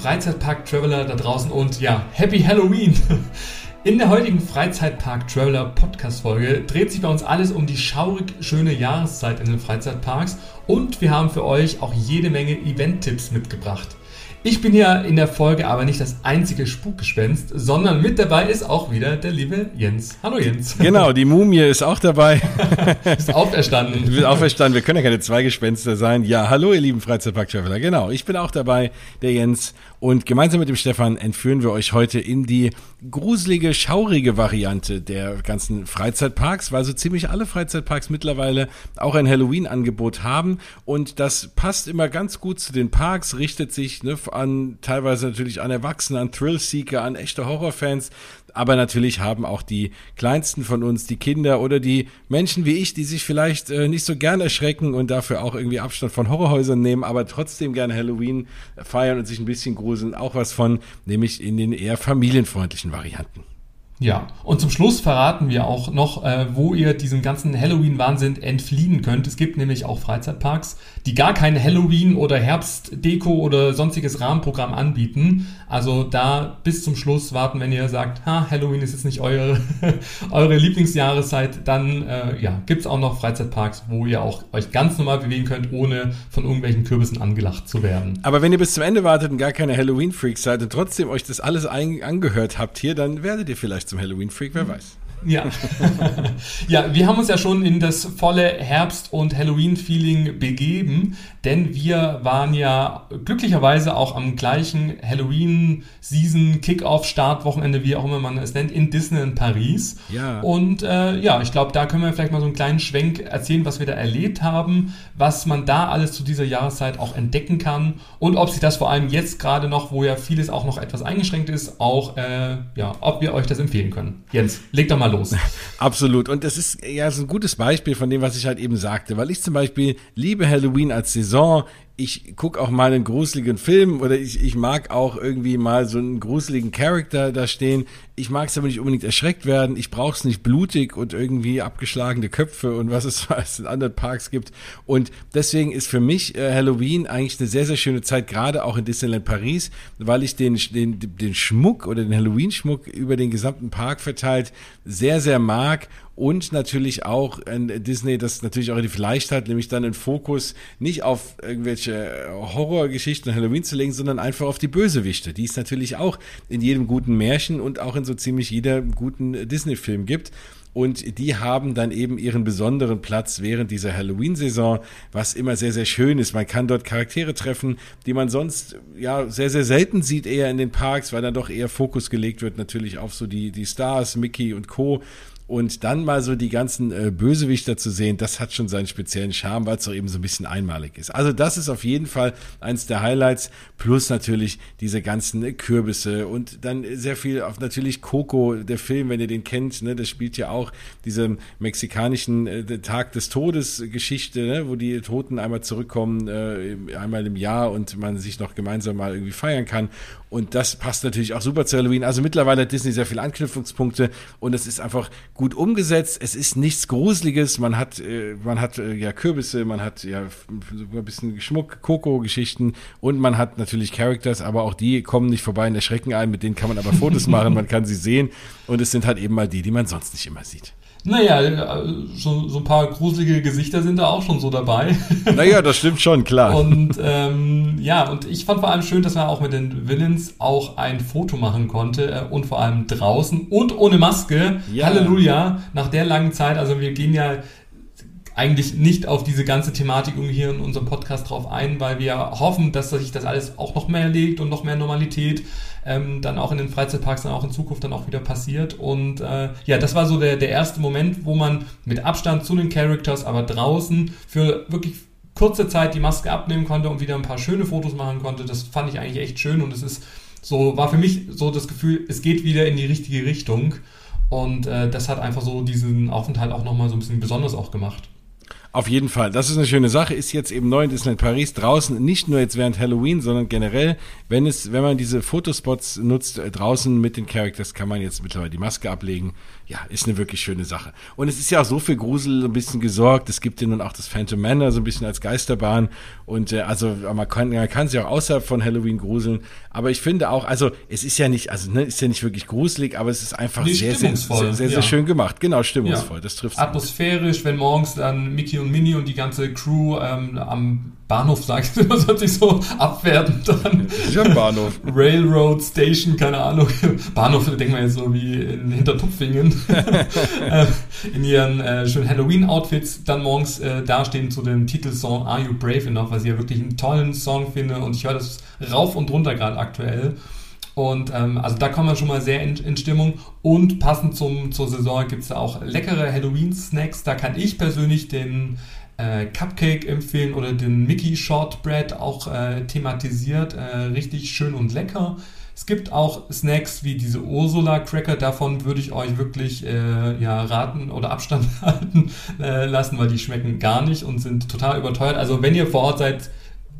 Hallo ihr Freizeitpark-Traveler da draußen und ja, Happy Halloween! In der heutigen Freizeitpark-Traveler Podcast-Folge dreht sich bei uns alles um die schaurig schöne Jahreszeit in den Freizeitparks und wir haben für euch auch jede Menge Event-Tipps mitgebracht. Ich bin ja in der Folge aber nicht das einzige Spukgespenst, sondern mit dabei ist auch wieder der liebe Jens. Hallo Jens. Genau, die Mumie ist auch dabei. ist auferstanden. Du bist auferstanden. Wir können ja keine zwei Gespenster sein. Ja, hallo ihr lieben Freizeitpark-Traveler. Genau, ich bin auch dabei, der Jens. Und gemeinsam mit dem Stefan entführen wir euch heute in die gruselige, schaurige Variante der ganzen Freizeitparks, weil so ziemlich alle Freizeitparks mittlerweile auch ein Halloween-Angebot haben. Und das passt immer ganz gut zu den Parks, richtet sich ne, an teilweise natürlich an Erwachsene, an Thrillseeker, an echte Horrorfans. Aber natürlich haben auch die kleinsten von uns, die Kinder oder die Menschen wie ich, die sich vielleicht äh, nicht so gern erschrecken und dafür auch irgendwie Abstand von Horrorhäusern nehmen, aber trotzdem gerne Halloween feiern und sich ein bisschen gruseln, auch was von, nämlich in den eher familienfreundlichen Varianten. Ja, und zum Schluss verraten wir auch noch, äh, wo ihr diesem ganzen Halloween-Wahnsinn entfliehen könnt. Es gibt nämlich auch Freizeitparks, die gar kein Halloween- oder Herbstdeko oder sonstiges Rahmenprogramm anbieten. Also da bis zum Schluss warten, wenn ihr sagt, ha, Halloween ist jetzt nicht eure, eure Lieblingsjahreszeit, dann äh, ja, gibt's auch noch Freizeitparks, wo ihr auch euch ganz normal bewegen könnt, ohne von irgendwelchen Kürbissen angelacht zu werden. Aber wenn ihr bis zum Ende wartet und gar keine Halloween-Freaks seid und trotzdem euch das alles angehört habt hier, dann werdet ihr vielleicht zum Halloween-Freak, wer weiß. Ja. ja, wir haben uns ja schon in das volle Herbst- und Halloween-Feeling begeben, denn wir waren ja glücklicherweise auch am gleichen Halloween-Season, Kick-Off-Startwochenende, wie auch immer man es nennt, in Disney in Paris. Ja. Und äh, ja, ich glaube, da können wir vielleicht mal so einen kleinen Schwenk erzählen, was wir da erlebt haben, was man da alles zu dieser Jahreszeit auch entdecken kann und ob sich das vor allem jetzt gerade noch, wo ja vieles auch noch etwas eingeschränkt ist, auch, äh, ja, ob wir euch das empfehlen können. Jens, leg doch mal los. Absolut. Und das ist ja so ein gutes Beispiel von dem, was ich halt eben sagte, weil ich zum Beispiel liebe Halloween als Saison ich gucke auch mal einen gruseligen Film oder ich, ich mag auch irgendwie mal so einen gruseligen Charakter da stehen. Ich mag es aber nicht unbedingt erschreckt werden. Ich brauche es nicht blutig und irgendwie abgeschlagene Köpfe und was es was in anderen Parks gibt. Und deswegen ist für mich äh, Halloween eigentlich eine sehr, sehr schöne Zeit, gerade auch in Disneyland Paris, weil ich den, den, den Schmuck oder den Halloween-Schmuck über den gesamten Park verteilt sehr, sehr mag und natürlich auch Disney, das natürlich auch vielleicht hat, nämlich dann einen Fokus nicht auf irgendwelche Horrorgeschichten Halloween zu legen, sondern einfach auf die Bösewichte, die es natürlich auch in jedem guten Märchen und auch in so ziemlich jeder guten Disney-Film gibt. Und die haben dann eben ihren besonderen Platz während dieser Halloween-Saison, was immer sehr, sehr schön ist. Man kann dort Charaktere treffen, die man sonst ja sehr, sehr selten sieht, eher in den Parks, weil dann doch eher Fokus gelegt wird natürlich auf so die, die Stars, Mickey und Co. Und dann mal so die ganzen äh, Bösewichter zu sehen, das hat schon seinen speziellen Charme, weil es doch eben so ein bisschen einmalig ist. Also das ist auf jeden Fall eins der Highlights. Plus natürlich diese ganzen äh, Kürbisse und dann sehr viel auf natürlich Coco, der Film, wenn ihr den kennt, ne, das spielt ja auch diese mexikanischen äh, Tag des Todes Geschichte, ne, wo die Toten einmal zurückkommen, äh, einmal im Jahr und man sich noch gemeinsam mal irgendwie feiern kann. Und das passt natürlich auch super zu Halloween. Also mittlerweile hat Disney sehr viele Anknüpfungspunkte und es ist einfach gut umgesetzt. Es ist nichts Gruseliges. Man hat, äh, man hat äh, ja Kürbisse, man hat ja sogar ein bisschen Schmuck, Koko-Geschichten und man hat natürlich Characters, aber auch die kommen nicht vorbei in der Schrecken ein. Mit denen kann man aber Fotos machen, man kann sie sehen und es sind halt eben mal die, die man sonst nicht immer sieht. Naja, so, so ein paar gruselige Gesichter sind da auch schon so dabei. Naja, das stimmt schon, klar. Und ähm, ja, und ich fand vor allem schön, dass man auch mit den Villains auch ein Foto machen konnte äh, und vor allem draußen und ohne Maske. Ja. Halleluja, nach der langen Zeit. Also wir gehen ja eigentlich nicht auf diese ganze Thematik hier in unserem Podcast drauf ein, weil wir hoffen, dass sich das alles auch noch mehr legt und noch mehr Normalität ähm, dann auch in den Freizeitparks dann auch in Zukunft dann auch wieder passiert. Und äh, ja, das war so der, der erste Moment, wo man mit Abstand zu den Characters, aber draußen für wirklich kurze Zeit die Maske abnehmen konnte und wieder ein paar schöne Fotos machen konnte. Das fand ich eigentlich echt schön und es ist so, war für mich so das Gefühl, es geht wieder in die richtige Richtung. Und äh, das hat einfach so diesen Aufenthalt auch nochmal so ein bisschen besonders auch gemacht. Auf jeden Fall. Das ist eine schöne Sache. Ist jetzt eben neu in Disneyland Paris draußen, nicht nur jetzt während Halloween, sondern generell, wenn es, wenn man diese Fotospots nutzt, äh, draußen mit den Characters kann man jetzt mittlerweile die Maske ablegen. Ja, ist eine wirklich schöne Sache. Und es ist ja auch so für Grusel ein bisschen gesorgt. Es gibt ja nun auch das Phantom Manor so ein bisschen als Geisterbahn. Und äh, also man kann, man kann sich auch außerhalb von Halloween gruseln. Aber ich finde auch, also es ist ja nicht, also ne, ist ja nicht wirklich gruselig, aber es ist einfach Nee, sehr, sehr, sehr, sehr, sehr ja. schön gemacht. Genau, stimmungsvoll. Ja. Das trifft Atmosphärisch, wenn morgens dann Mickey und Minnie und die ganze Crew ähm, am Bahnhof, sag ich, das hört sich so abwertend. Das ist ja Bahnhof. Railroad Station, keine Ahnung. Bahnhof, denken wir jetzt so wie in Hintertupfingen. Äh, in ihren äh, schönen Halloween-Outfits dann morgens äh, dastehen zu dem Titelsong Are You Brave Enough, was ich ja wirklich einen tollen Song finde und ich höre das rauf und runter gerade aktuell. Und ähm, also da kommt man schon mal sehr in, in Stimmung. Und passend zum, zur Saison gibt es auch leckere Halloween-Snacks. Da kann ich persönlich den äh, Cupcake empfehlen oder den Mickey Shortbread auch äh, thematisiert. Äh, richtig schön und lecker. Es gibt auch Snacks wie diese Ursula Cracker. Davon würde ich euch wirklich äh, ja, raten oder Abstand halten äh, lassen, weil die schmecken gar nicht und sind total überteuert. Also wenn ihr vor Ort seid,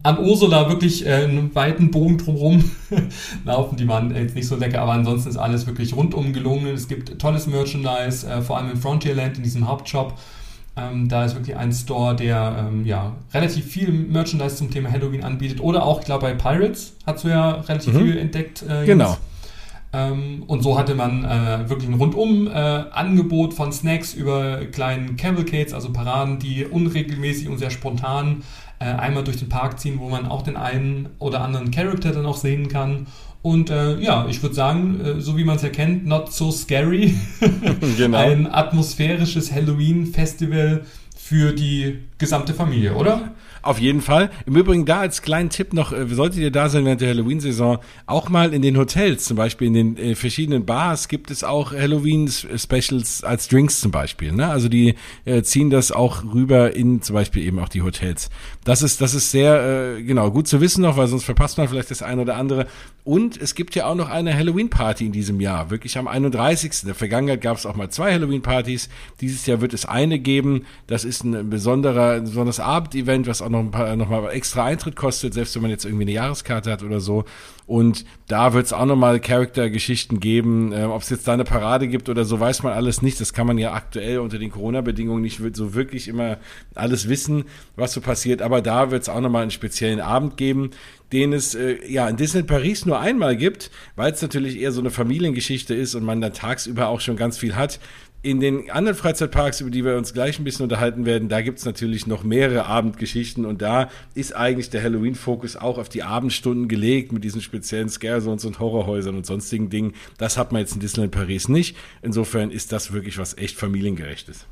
an Ursula wirklich äh, einen weiten Bogen drumherum laufen. Die waren jetzt nicht so lecker, aber ansonsten ist alles wirklich rundum gelungen. Es gibt tolles Merchandise, äh, vor allem im Frontierland, in diesem Hauptshop. Ähm, da ist wirklich ein Store, der ähm, ja, relativ viel Merchandise zum Thema Halloween anbietet. Oder auch, ich glaube, bei Pirates hast du ja relativ Mhm. viel entdeckt. Äh. Genau. Ähm, und so hatte man äh, wirklich ein rundum äh, Angebot von Snacks über kleinen Cavalcades, also Paraden, die unregelmäßig und sehr spontan äh, einmal durch den Park ziehen, wo man auch den einen oder anderen Charakter dann auch sehen kann. Und äh, ja, ich würde sagen, äh, so wie man es ja kennt, not so scary. Genau. Ein atmosphärisches Halloween-Festival für die gesamte Familie, oder? Auf jeden Fall. Im Übrigen da als kleinen Tipp noch, äh, solltet ihr da sein während der Halloween-Saison, auch mal in den Hotels, zum Beispiel in den äh, verschiedenen Bars gibt es auch Halloween-Specials als Drinks zum Beispiel. Ne? Also die äh, ziehen das auch rüber in zum Beispiel eben auch die Hotels. Das ist, das ist sehr, äh, genau, gut zu wissen noch, weil sonst verpasst man vielleicht das eine oder andere. Und es gibt ja auch noch eine Halloween-Party in diesem Jahr, wirklich am 31. In der Vergangenheit gab es auch mal zwei Halloween-Partys. Dieses Jahr wird es eine geben. Das ist ein besonderer, ein besonderes Abendevent, was auch noch ein paar, noch mal extra Eintritt kostet, selbst wenn man jetzt irgendwie eine Jahreskarte hat oder so. Und da wird es auch nochmal Charaktergeschichten geben. Äh, Ob es jetzt da eine Parade gibt oder so, weiß man alles nicht. Das kann man ja aktuell unter den Corona-Bedingungen nicht so wirklich immer alles wissen, was so passiert. Aber da wird es auch nochmal einen speziellen Abend geben, den es äh, ja in Disney Paris nur einmal gibt, weil es natürlich eher so eine Familiengeschichte ist und man da tagsüber auch schon ganz viel hat. In den anderen Freizeitparks, über die wir uns gleich ein bisschen unterhalten werden, da gibt's natürlich noch mehrere Abendgeschichten und da ist eigentlich der Halloween-Fokus auch auf die Abendstunden gelegt mit diesen speziellen Scare-Zones und Horrorhäusern und sonstigen Dingen. Das hat man jetzt in Disneyland Paris nicht. Insofern ist das wirklich was echt familiengerechtes.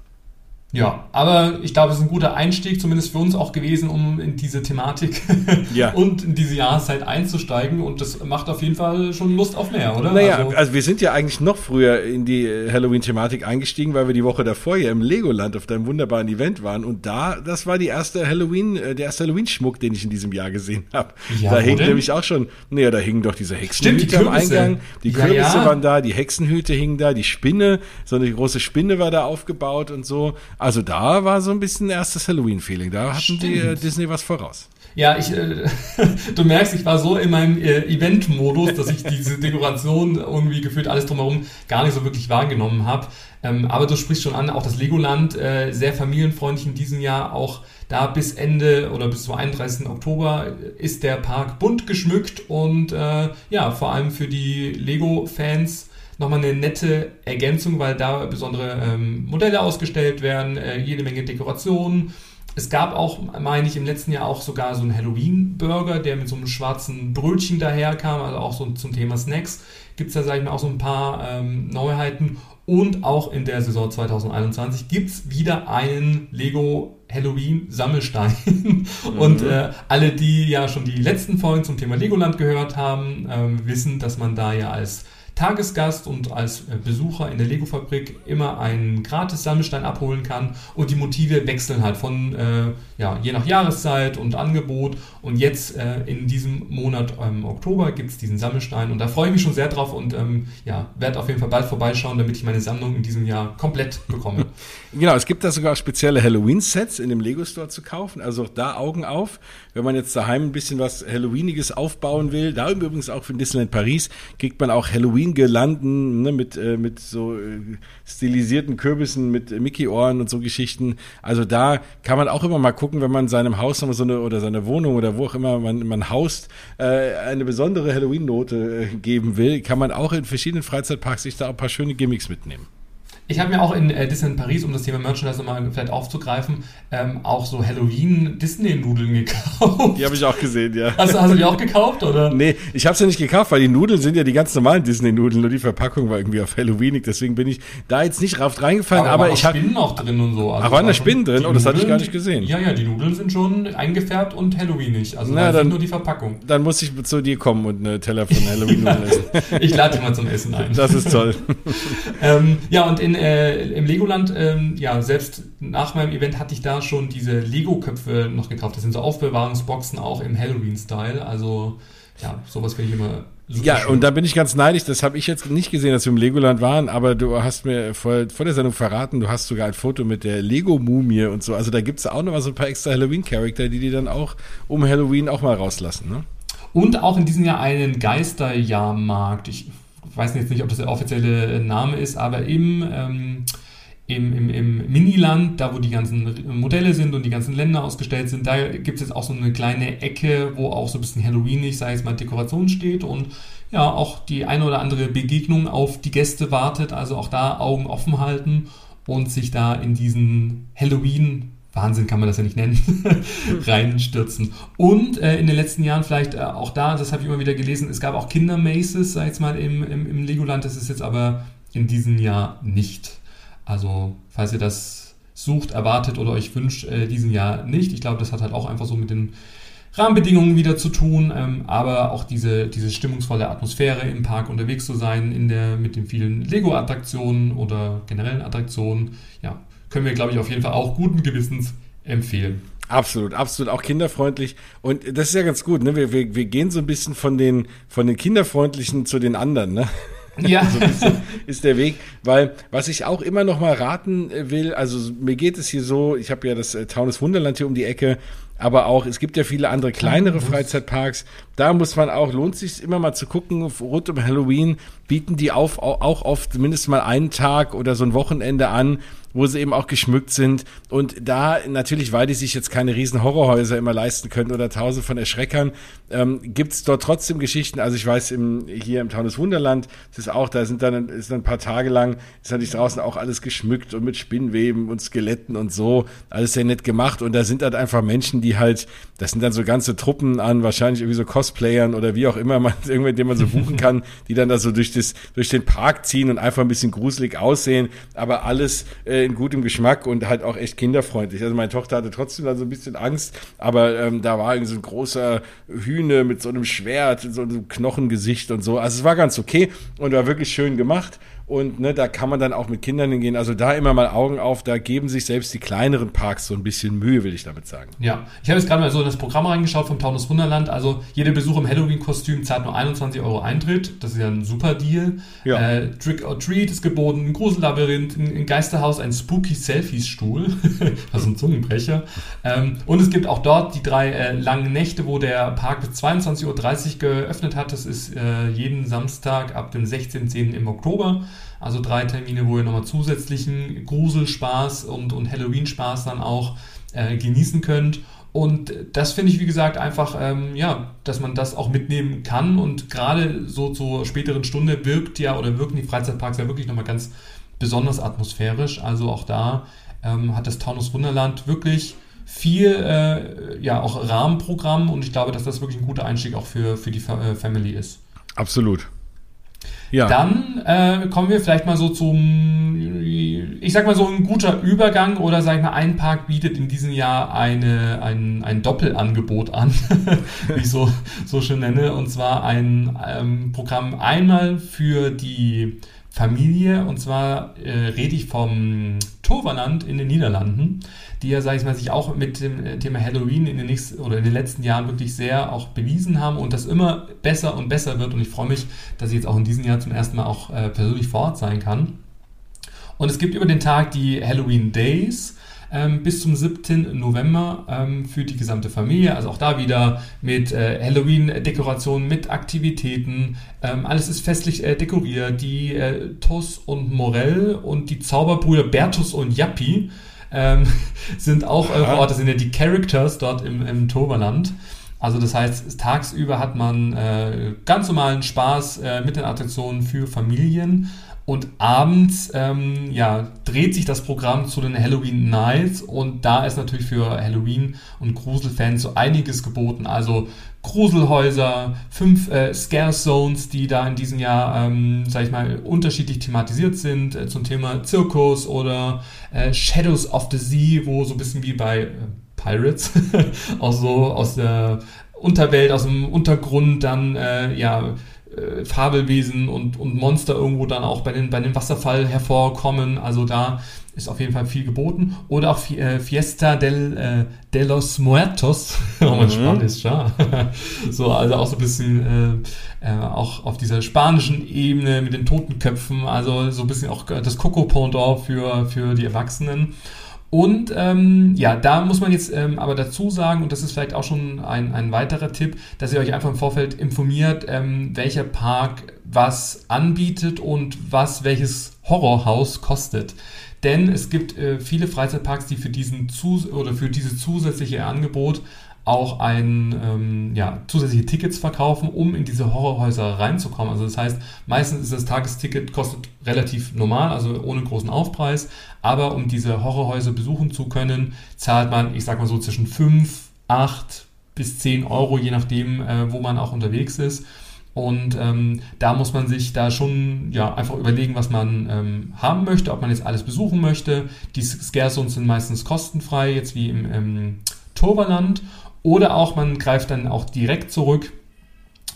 Ja, aber ich glaube, es ist ein guter Einstieg, zumindest für uns auch gewesen, um in diese Thematik Ja. und in diese Jahreszeit einzusteigen. Und das macht auf jeden Fall schon Lust auf mehr, oder? Naja, Also- also, wir sind ja eigentlich noch früher in die äh, Halloween-Thematik eingestiegen, weil wir die Woche davor ja im Legoland auf deinem wunderbaren Event waren. Und da, das war die erste Halloween, äh, der erste Halloween-Schmuck, den ich in diesem Jahr gesehen habe. Ja, da hing nämlich auch schon, naja, da hingen doch diese Stimmt, die Hexenhüte am. Eingang. Die Ja, Kürbisse ja. waren da, die Hexenhüte hingen da, die Spinne, so eine große Spinne war da aufgebaut und so. Also da war so ein bisschen erstes Halloween-Feeling. Da hatten die äh, Stimmt. Disney was voraus. Ja, ich, äh, du merkst, ich war so in meinem äh, Event-Modus, dass ich diese Dekoration irgendwie gefühlt alles drumherum gar nicht so wirklich wahrgenommen habe. Ähm, aber du sprichst schon an, auch das Legoland, äh, sehr familienfreundlich in diesem Jahr, auch da bis Ende oder bis zum 31. Oktober ist der Park bunt geschmückt und äh, ja, vor allem für die Lego-Fans nochmal eine nette Ergänzung, weil da besondere ähm, Modelle ausgestellt werden, äh, jede Menge Dekorationen. Es gab auch, meine ich, im letzten Jahr auch sogar so einen Halloween-Burger, der mit so einem schwarzen Brötchen daherkam, also auch so zum Thema Snacks. Gibt es da, sage ich mal, auch so ein paar ähm, Neuheiten. Und auch in der Saison 2021 gibt es wieder einen Lego Halloween-Sammelstein. Und äh, alle, die ja schon die letzten Folgen zum Thema Legoland gehört haben, ähm, wissen, dass man da ja als Tagesgast und als äh, Besucher in der Lego-Fabrik immer einen gratis Sammelstein abholen kann. Und die Motive wechseln halt von, äh, ja, je nach Jahreszeit und Angebot. Und jetzt äh, in diesem Monat im ähm, Oktober gibt es diesen Sammelstein. Und da freue ich mich schon sehr drauf und ähm, ja, werde auf jeden Fall bald vorbeischauen, damit ich meine Sammlung in diesem Jahr komplett bekomme. Genau, es gibt da sogar spezielle Halloween-Sets in dem Lego-Store zu kaufen, also auch da Augen auf, wenn man jetzt daheim ein bisschen was Halloweeniges aufbauen will, da übrigens auch für Disneyland Paris, kriegt man auch Halloween-Girlanden ne, mit, äh, mit so äh, stilisierten Kürbissen, mit äh, Mickey-Ohren und so Geschichten. Also da kann man auch immer mal gucken, wenn man seinem Haus so eine oder seine Wohnung oder wo auch immer man, man haust, äh, eine besondere Halloween-Note äh, geben will, kann man auch in verschiedenen Freizeitparks sich da ein paar schöne Gimmicks mitnehmen. Ich habe mir auch in äh, Disneyland Paris, um das Thema Merchandise nochmal vielleicht aufzugreifen, ähm, auch so Halloween-Disney-Nudeln gekauft. Die habe ich auch gesehen, ja. Hast, hast, du die auch gekauft, oder? Nee, ich habe sie ja nicht gekauft, weil die Nudeln sind ja die ganz normalen Disney-Nudeln, nur die Verpackung war irgendwie auf Halloweenig, deswegen bin ich da jetzt nicht drauf reingefallen, aber, aber ich habe... Spinnen auch drin und so. Also Ach, waren da Spinnen drin? Oh, das hatte ich gar nicht gesehen. Ja, ja, die Nudeln sind schon eingefärbt und Halloweenig, also Na, dann, nur die Verpackung. Dann muss ich zu dir kommen und eine Teller von Halloween-Nudeln essen. ich lade dich mal zum Essen ein. Das ist toll. ähm, ja, und in, äh, im Legoland, ähm, ja, selbst nach meinem Event hatte ich da schon diese Lego-Köpfe noch gekauft. Das sind so Aufbewahrungsboxen auch im Halloween-Style. Also, ja, sowas finde ich immer super. Ja, schön. und da bin ich ganz neidisch. Das habe ich jetzt nicht gesehen, dass wir im Legoland waren, aber du hast mir vor, vor der Sendung verraten, du hast sogar ein Foto mit der Lego-Mumie und so. Also da gibt es auch noch mal so ein paar extra Halloween-Charakter, die die dann auch um Halloween auch mal rauslassen, ne? Und auch in diesem Jahr einen Geisterjahrmarkt. Ich weiß jetzt nicht, ob das der offizielle Name ist, aber im ähm, im, im, im Miniland, da wo die ganzen Modelle sind und die ganzen Länder ausgestellt sind, da gibt es jetzt auch so eine kleine Ecke, wo auch so ein bisschen Halloweenig, sei es mal Dekoration steht und ja, auch die eine oder andere Begegnung auf die Gäste wartet, also auch da Augen offen halten und sich da in diesen Halloween Wahnsinn kann man das ja nicht nennen, reinstürzen. Und äh, in den letzten Jahren vielleicht äh, auch da, das habe ich immer wieder gelesen, es gab auch Kindermaces, sag ich mal, im, im, im Legoland, das ist jetzt aber in diesem Jahr nicht. Also, falls ihr das sucht, erwartet oder euch wünscht, äh, diesen Jahr nicht. Ich glaube, das hat halt auch einfach so mit den Rahmenbedingungen wieder zu tun, ähm, aber auch diese, diese stimmungsvolle Atmosphäre im Park unterwegs zu sein, in der, mit den vielen Lego-Attraktionen oder generellen Attraktionen, ja, können wir, glaube ich, auf jeden Fall auch guten Gewissens empfehlen. Absolut, absolut, auch kinderfreundlich. Und das ist ja ganz gut, ne? Wir, wir, wir gehen so ein bisschen von den, von den kinderfreundlichen zu den anderen, ne? Ja. so ist, ist, der Weg. Weil, was ich auch immer noch mal raten äh, will, also mir geht es hier so, ich habe ja das äh, Taunus Wunderland hier um die Ecke, aber auch, es gibt ja viele andere kleinere Freizeitparks. Da muss man auch, lohnt sich immer mal zu gucken, rund um Halloween bieten die auf, auch oft mindestens mal einen Tag oder so ein Wochenende an, wo sie eben auch geschmückt sind. Und da natürlich, weil die sich jetzt keine riesen Horrorhäuser immer leisten können oder tausend von Erschreckern, ähm, gibt es dort trotzdem Geschichten. Also ich weiß, im, hier im Taunus Wunderland, ist auch, da sind dann, ist ein paar Tage lang, ist natürlich draußen auch alles geschmückt und mit Spinnweben und Skeletten und so. Alles sehr nett gemacht. Und da sind halt einfach Menschen, die halt, das sind dann so ganze Truppen an, wahrscheinlich irgendwie so Cosplayern oder wie auch immer man, irgendwann, den man so buchen kann, die dann da so durch das, durch den Park ziehen und einfach ein bisschen gruselig aussehen. Aber alles, äh, in gutem Geschmack und halt auch echt kinderfreundlich. Also meine Tochter hatte trotzdem dann so ein bisschen Angst, aber ähm, da war irgendwie so ein großer Hühne mit so einem Schwert, so einem Knochengesicht und so. Also es war ganz okay und war wirklich schön gemacht. Und ne, da kann man dann auch mit Kindern hingehen. Also da immer mal Augen auf, da geben sich selbst die kleineren Parks so ein bisschen Mühe, will ich damit sagen. Ja, ich habe jetzt gerade mal so in das Programm reingeschaut vom Taunus Wunderland. Also jeder Besuch im Halloween-Kostüm zahlt nur 21 Euro Eintritt. Das ist ja ein super Deal. Ja. Äh, Trick or Treat ist geboten, ein Grusellabyrinth, ein, ein Geisterhaus, ein Spooky Selfies-Stuhl. das ist ein Zungenbrecher. Ähm, und es gibt auch dort die drei äh, langen Nächte, wo der Park bis 22.30 Uhr geöffnet hat. Das ist äh, jeden Samstag ab dem 16.10. im Oktober. Also drei Termine, wo ihr nochmal zusätzlichen Gruselspaß und, und Halloween-Spaß dann auch äh, genießen könnt. Und das finde ich, wie gesagt, einfach, ähm, ja, dass man das auch mitnehmen kann. Und gerade so zur späteren Stunde wirkt ja oder wirken die Freizeitparks ja wirklich nochmal ganz besonders atmosphärisch. Also auch da ähm, hat das Taunus Wunderland wirklich viel, äh, ja, auch Rahmenprogramm. Und ich glaube, dass das wirklich ein guter Einstieg auch für, für die äh, Family ist. Absolut. Ja. Dann äh, kommen wir vielleicht mal so zum ich sag mal so ein guter Übergang oder sag ich mal, ein Park bietet in diesem Jahr eine, ein, ein Doppelangebot an, wie ich so, so schön nenne. Und zwar ein ähm, Programm einmal für die Familie und zwar äh, rede ich vom Toverland in den Niederlanden, die ja, sag ich mal, sich auch mit dem äh, Thema Halloween in den nächsten oder in den letzten Jahren wirklich sehr auch bewiesen haben und das immer besser und besser wird und ich freue mich, dass ich jetzt auch in diesem Jahr zum ersten Mal auch äh, persönlich vor Ort sein kann. Und es gibt über den Tag die Halloween Days ähm, bis zum 7. November ähm, für die gesamte Familie. Also auch da wieder mit äh, Halloween-Dekorationen, mit Aktivitäten. Ähm, alles ist festlich äh, dekoriert. Die äh, Tos und Morell und die Zauberbrüder Bertus und Jappi ähm, sind auch vor Ort. Das sind ja die Characters dort im, im Toverland. Also das heißt, tagsüber hat man äh, ganz normalen Spaß äh, mit den Attraktionen für Familien. Und abends ähm, ja, dreht sich das Programm zu den Halloween Nights und da ist natürlich für Halloween und Gruselfans so einiges geboten. Also Gruselhäuser, fünf äh, Scare Zones, die da in diesem Jahr, ähm, sag ich mal, unterschiedlich thematisiert sind äh, zum Thema Zirkus oder äh, Shadows of the Sea, wo so ein bisschen wie bei äh, Pirates, auch so aus der Unterwelt, aus dem Untergrund dann äh, ja äh, Fabelwesen und, und Monster irgendwo dann auch bei den, bei den Wasserfall hervorkommen. Also da ist auf jeden Fall viel geboten. Oder auch äh, Fiesta del, äh, de los Muertos. oh, mein mhm. Spanisch, ja. so, also auch so ein bisschen äh, äh, auch auf dieser spanischen Ebene mit den Totenköpfen. Also so ein bisschen auch das Coco Pendant für, für die Erwachsenen. Und ähm, ja, da muss man jetzt ähm, aber dazu sagen, und das ist vielleicht auch schon ein, ein weiterer Tipp, dass ihr euch einfach im Vorfeld informiert, ähm, welcher Park was anbietet und was welches Horrorhaus kostet. Denn es gibt äh, viele Freizeitparks, die für diesen Zus oder für dieses zusätzliche Angebot auch ein, ähm, ja, zusätzliche Tickets verkaufen, um in diese Horrorhäuser reinzukommen. Also das heißt, meistens ist das Tagesticket kostet relativ normal, also ohne großen Aufpreis, aber um diese Horrorhäuser besuchen zu können, zahlt man, ich sag mal so zwischen 5, 8 bis 10 Euro, je nachdem, äh, wo man auch unterwegs ist. Und ähm, da muss man sich da schon ja, einfach überlegen, was man ähm, haben möchte, ob man jetzt alles besuchen möchte. Die Scare Zones sind meistens kostenfrei, jetzt wie im ähm, Toverland. Oder auch man greift dann auch direkt zurück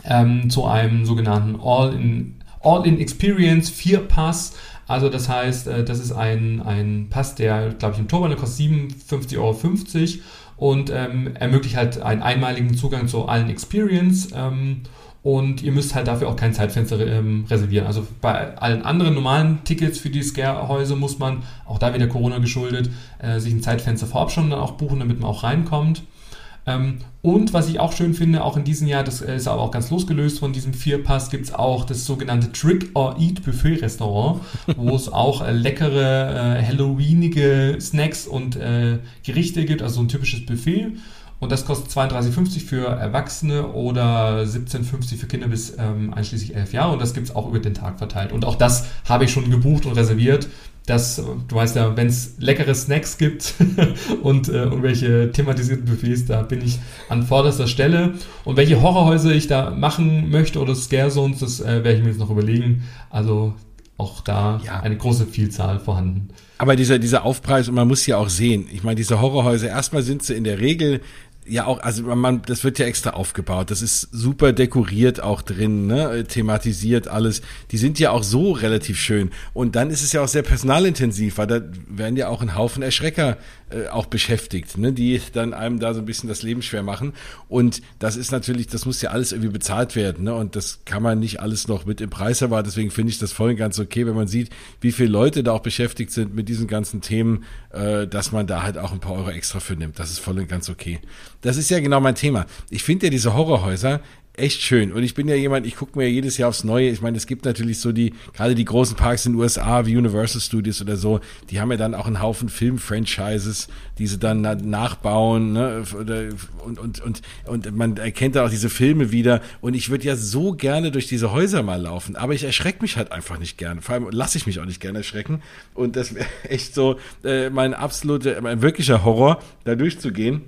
ähm, zu einem sogenannten All-in All in Experience 4 Pass. Also das heißt, äh, das ist ein, ein Pass, der, glaube ich, im Turban kostet 57,50 Euro und ähm, ermöglicht halt einen einmaligen Zugang zu allen Experience. Ähm, und ihr müsst halt dafür auch kein Zeitfenster ähm, reservieren. Also bei allen anderen normalen Tickets für die Scare-Häuser muss man, auch da wieder Corona geschuldet, äh, sich ein Zeitfenster vorab schon dann auch buchen, damit man auch reinkommt. Ähm, und was ich auch schön finde, auch in diesem Jahr, das ist aber auch ganz losgelöst von diesem Vierpass, gibt es auch das sogenannte Trick or Eat Buffet Restaurant, wo es auch äh, leckere, äh, Halloweenige Snacks und äh, Gerichte gibt, also so ein typisches Buffet. Und das kostet 32,50 für Erwachsene oder 17,50 für Kinder bis ähm, einschließlich 11 Jahre. Und das gibt es auch über den Tag verteilt. Und auch das habe ich schon gebucht und reserviert dass, du weißt ja, wenn es leckere Snacks gibt und äh, irgendwelche thematisierten Buffets, da bin ich an vorderster Stelle. Und welche Horrorhäuser ich da machen möchte oder Scare Zones, das äh, werde ich mir jetzt noch überlegen. Also auch da ja. eine große Vielzahl vorhanden. Aber dieser, dieser Aufpreis, und man muss ja auch sehen, ich meine, diese Horrorhäuser, erstmal sind sie in der Regel ja auch, also man, das wird ja extra aufgebaut. Das ist super dekoriert auch drin, ne? thematisiert alles. Die sind ja auch so relativ schön. Und dann ist es ja auch sehr personalintensiv, weil da werden ja auch ein Haufen Erschrecker äh, auch beschäftigt, ne? die dann einem da so ein bisschen das Leben schwer machen. Und das ist natürlich, das muss ja alles irgendwie bezahlt werden. Ne? Und das kann man nicht alles noch mit im Preis erwarten. Deswegen finde ich das voll und ganz okay, wenn man sieht, wie viele Leute da auch beschäftigt sind mit diesen ganzen Themen, äh, dass man da halt auch ein paar Euro extra für nimmt. Das ist voll und ganz okay. Das ist ja genau mein Thema. Ich finde ja diese Horrorhäuser, echt schön. Und ich bin ja jemand, ich gucke mir jedes Jahr aufs Neue. Ich meine, es gibt natürlich so die, gerade die großen Parks in den USA wie Universal Studios oder so, die haben ja dann auch einen Haufen Film-Franchises, die sie dann nachbauen, ne? Und, und, und, und man erkennt da auch diese Filme wieder. Und ich würde ja so gerne durch diese Häuser mal laufen, aber ich erschrecke mich halt einfach nicht gerne. Vor allem lasse ich mich auch nicht gerne erschrecken. Und das wäre echt so äh, mein absoluter, mein wirklicher Horror, da durchzugehen.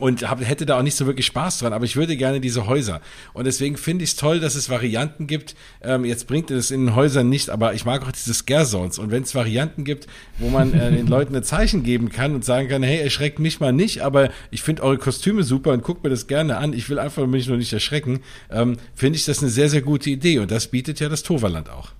Und hab, hätte da auch nicht so wirklich Spaß dran, aber ich würde gerne diese Häuser. Und deswegen finde ich es toll, dass es Varianten gibt. Ähm, jetzt bringt es in den Häusern nicht, aber ich mag auch diese Scare Zones. Und wenn es Varianten gibt, wo man äh, den Leuten ein Zeichen geben kann und sagen kann, hey, erschreckt mich mal nicht, aber ich finde eure Kostüme super und guckt mir das gerne an. Ich will einfach mich nur nicht erschrecken. Ähm, finde ich das eine sehr, sehr gute Idee. Und das bietet ja das Toverland auch.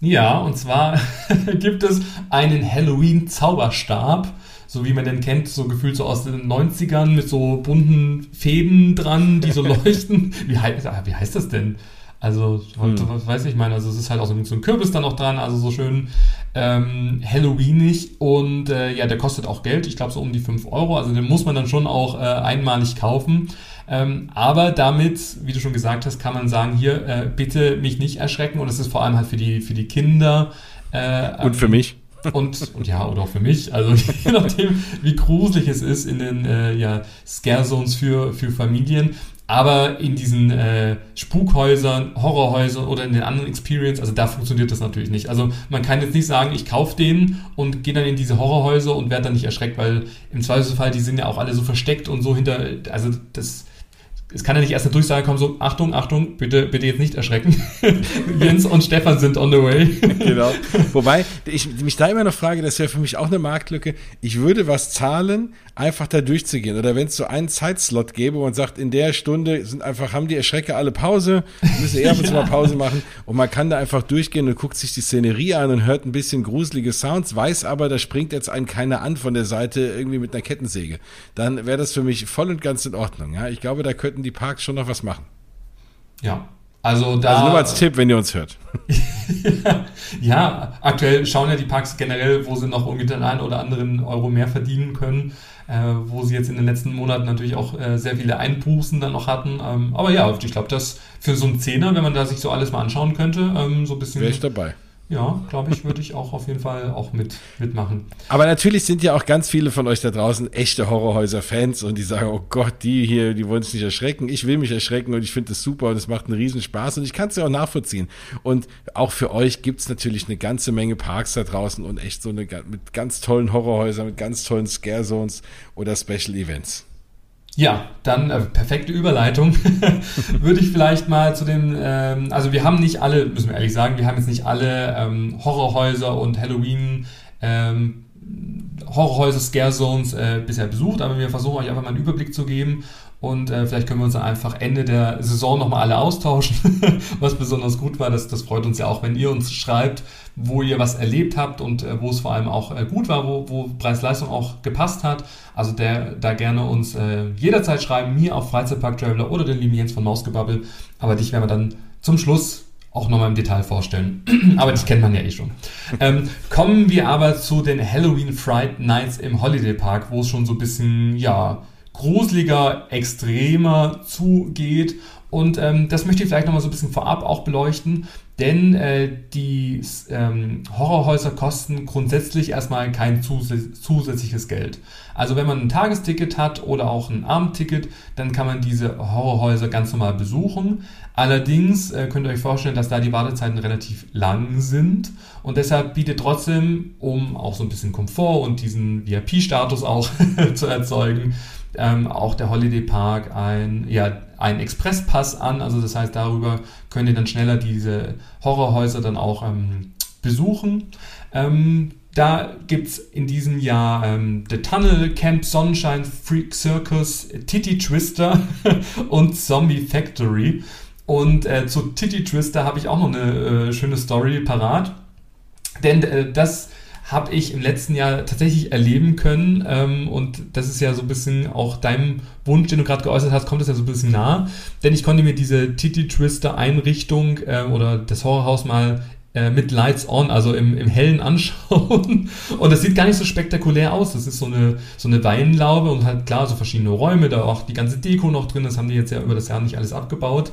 Ja, und zwar gibt es einen Halloween-Zauberstab so wie man den kennt, so gefühlt so aus den 90ern mit so bunten Fäden dran, die so leuchten. Wie, heißt, ah, wie heißt das denn? Also, hm. was weiß ich meine, also es ist halt auch so ein Kürbis dann noch dran, also so schön ähm, Halloweenig und äh, ja, der kostet auch Geld, ich glaube so um die 5 Euro, also den muss man dann schon auch äh, einmalig kaufen. Ähm, aber damit, wie du schon gesagt hast, kann man sagen, hier, äh, bitte mich nicht erschrecken und es ist vor allem halt für die, für die Kinder. Äh, und für mich. Und, und ja, oder auch für mich, also je nachdem, wie gruselig es ist in den äh, ja, Scare Zones für, für Familien. Aber in diesen äh, Spukhäusern, Horrorhäusern oder in den anderen Experience, also da funktioniert das natürlich nicht. Also man kann jetzt nicht sagen, ich kaufe den und gehe dann in diese Horrorhäuser und werde dann nicht erschreckt, weil im Zweifelsfall, die sind ja auch alle so versteckt und so hinter, also das, es kann ja nicht erst eine Durchsage kommen, so, Achtung, Achtung, bitte, bitte jetzt nicht erschrecken. Jens und Stefan sind on the way. genau. Wobei, ich mich da immer noch frage, das wäre für mich auch eine Marktlücke. Ich würde was zahlen, einfach da durchzugehen. Oder wenn es so einen Zeitslot gäbe und sagt, in der Stunde sind einfach, haben die Erschrecker alle Pause, müssen eher ja. mal Pause machen und man kann da einfach durchgehen und guckt sich die Szenerie an und hört ein bisschen gruselige Sounds, weiß aber, da springt jetzt einen keiner an von der Seite irgendwie mit einer Kettensäge. Dann wäre das für mich voll und ganz in Ordnung. Ja, ich glaube, da könnten die Parks schon noch was machen. Ja, also da. Also nur als Tipp, wenn ihr uns hört. ja, aktuell schauen ja die Parks generell, wo sie noch irgendwie den einen oder anderen Euro mehr verdienen können äh, wo sie jetzt in den letzten Monaten natürlich auch äh, sehr viele Einbußen dann noch hatten. Ähm, aber ja, ich glaube, das für so einen Zehner, wenn man da sich so alles mal anschauen könnte, ähm, so ein bisschen. Wäre ich dabei. Ja, glaube ich, würde ich auch auf jeden Fall auch mit, mitmachen. Aber natürlich sind ja auch ganz viele von euch da draußen echte Horrorhäuser-Fans und die sagen, oh Gott, die hier, die wollen sich nicht erschrecken. Ich will mich erschrecken und ich finde das super und es macht einen riesen Spaß und ich kann es ja auch nachvollziehen. Und auch für euch gibt es natürlich eine ganze Menge Parks da draußen und echt so eine mit ganz tollen Horrorhäusern, mit ganz tollen Scare Zones oder Special Events. Ja, dann äh, perfekte Überleitung. Würde ich vielleicht mal zu den, ähm, also wir haben nicht alle, müssen wir ehrlich sagen, wir haben jetzt nicht alle ähm, Horrorhäuser und Halloween ähm, Horrorhäuser, Scare Zones äh, bisher besucht, aber wir versuchen euch einfach mal einen Überblick zu geben und äh, vielleicht können wir uns einfach Ende der Saison nochmal alle austauschen, was besonders gut war. Das, das freut uns ja auch, wenn ihr uns schreibt, wo ihr was erlebt habt und äh, wo es vor allem auch äh, gut war, wo, wo Preis-Leistung auch gepasst hat. Also der, da gerne uns äh, jederzeit schreiben, mir auf Freizeitpark Traveler oder den lieben Jens von Mausgebabbel. Aber dich werden wir dann zum Schluss auch nochmal im Detail vorstellen. aber das kennt man ja eh schon. Ähm, kommen wir aber zu den Halloween Fright Nights im Holiday Park, wo es schon so ein bisschen, ja, gruseliger, extremer zugeht. Und ähm, das möchte ich vielleicht nochmal so ein bisschen vorab auch beleuchten, denn äh, die ähm, Horrorhäuser kosten grundsätzlich erstmal kein zus zusätzliches Geld. Also wenn man ein Tagesticket hat oder auch ein Abendticket, dann kann man diese Horrorhäuser ganz normal besuchen. Allerdings äh, könnt ihr euch vorstellen, dass da die Wartezeiten relativ lang sind und deshalb bietet trotzdem, um auch so ein bisschen Komfort und diesen VIP-Status auch zu erzeugen, ähm, auch der Holiday Park ein, ja, einen Expresspass an. Also das heißt, darüber könnt ihr dann schneller diese Horrorhäuser dann auch ähm, besuchen. Ähm, da gibt es in diesem Jahr ähm, The Tunnel, Camp Sunshine, Freak Circus, Titty Twister und Zombie Factory. Und äh, zu Titty Twister habe ich auch noch eine äh, schöne Story parat. Denn äh, das habe ich im letzten Jahr tatsächlich erleben können. Ähm, und das ist ja so ein bisschen auch deinem Wunsch, den du gerade geäußert hast, kommt das ja so ein bisschen nah. Denn ich konnte mir diese Titty Twister Einrichtung äh, oder das Horrorhaus mal äh, mit Lights on, also im, im Hellen anschauen. Und das sieht gar nicht so spektakulär aus. Das ist so eine, so eine Weinlaube und halt klar, so verschiedene Räume, da auch die ganze Deko noch drin. Das haben die jetzt ja über das Jahr nicht alles abgebaut.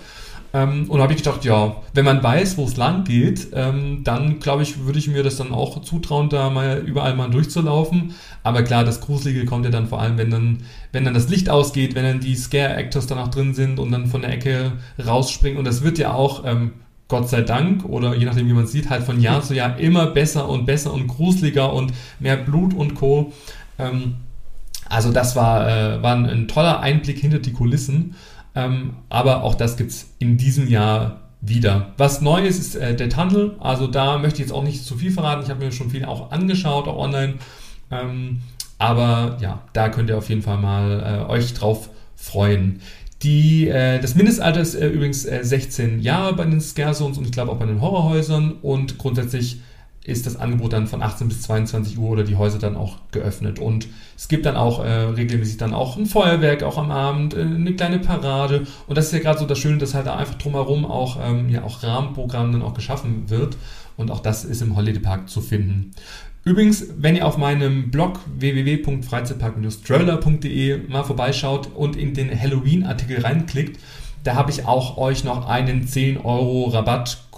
Ähm, und habe ich gedacht, ja, wenn man weiß, wo es lang geht, ähm, dann glaube ich, würde ich mir das dann auch zutrauen, da mal überall mal durchzulaufen. Aber klar, das Gruselige kommt ja dann vor allem, wenn dann, wenn dann das Licht ausgeht, wenn dann die Scare-Actors dann auch drin sind und dann von der Ecke rausspringen. Und das wird ja auch, ähm, Gott sei Dank, oder je nachdem, wie man sieht, halt von Jahr zu Jahr immer besser und besser und gruseliger und mehr Blut und Co. Ähm, Also das war, äh, war ein, ein, toller Einblick hinter die Kulissen. Ähm, aber auch das gibt es in diesem Jahr wieder. Was neu ist, ist äh, der Tunnel. Also da möchte ich jetzt auch nicht zu viel verraten. Ich habe mir schon viel auch angeschaut, auch online. Ähm, aber ja, da könnt ihr auf jeden Fall mal äh, euch drauf freuen. Die, äh, das Mindestalter ist äh, übrigens 16 äh, Jahre bei den Scare und ich glaube auch bei den Horrorhäusern und grundsätzlich ist das Angebot dann von 18 bis 22 Uhr oder die Häuser dann auch geöffnet. Und es gibt dann auch äh, regelmäßig dann auch ein Feuerwerk, auch am Abend, äh, eine kleine Parade. Und das ist ja gerade so das Schöne, dass halt da einfach drumherum auch, ähm, ja, auch Rahmenprogramm dann auch geschaffen wird. Und auch das ist im Holiday Park zu finden. Übrigens, wenn ihr auf meinem Blog www.freizeitpark-traveler.de mal vorbeischaut und in den Halloween-Artikel reinklickt, da habe ich auch euch noch einen 10 Euro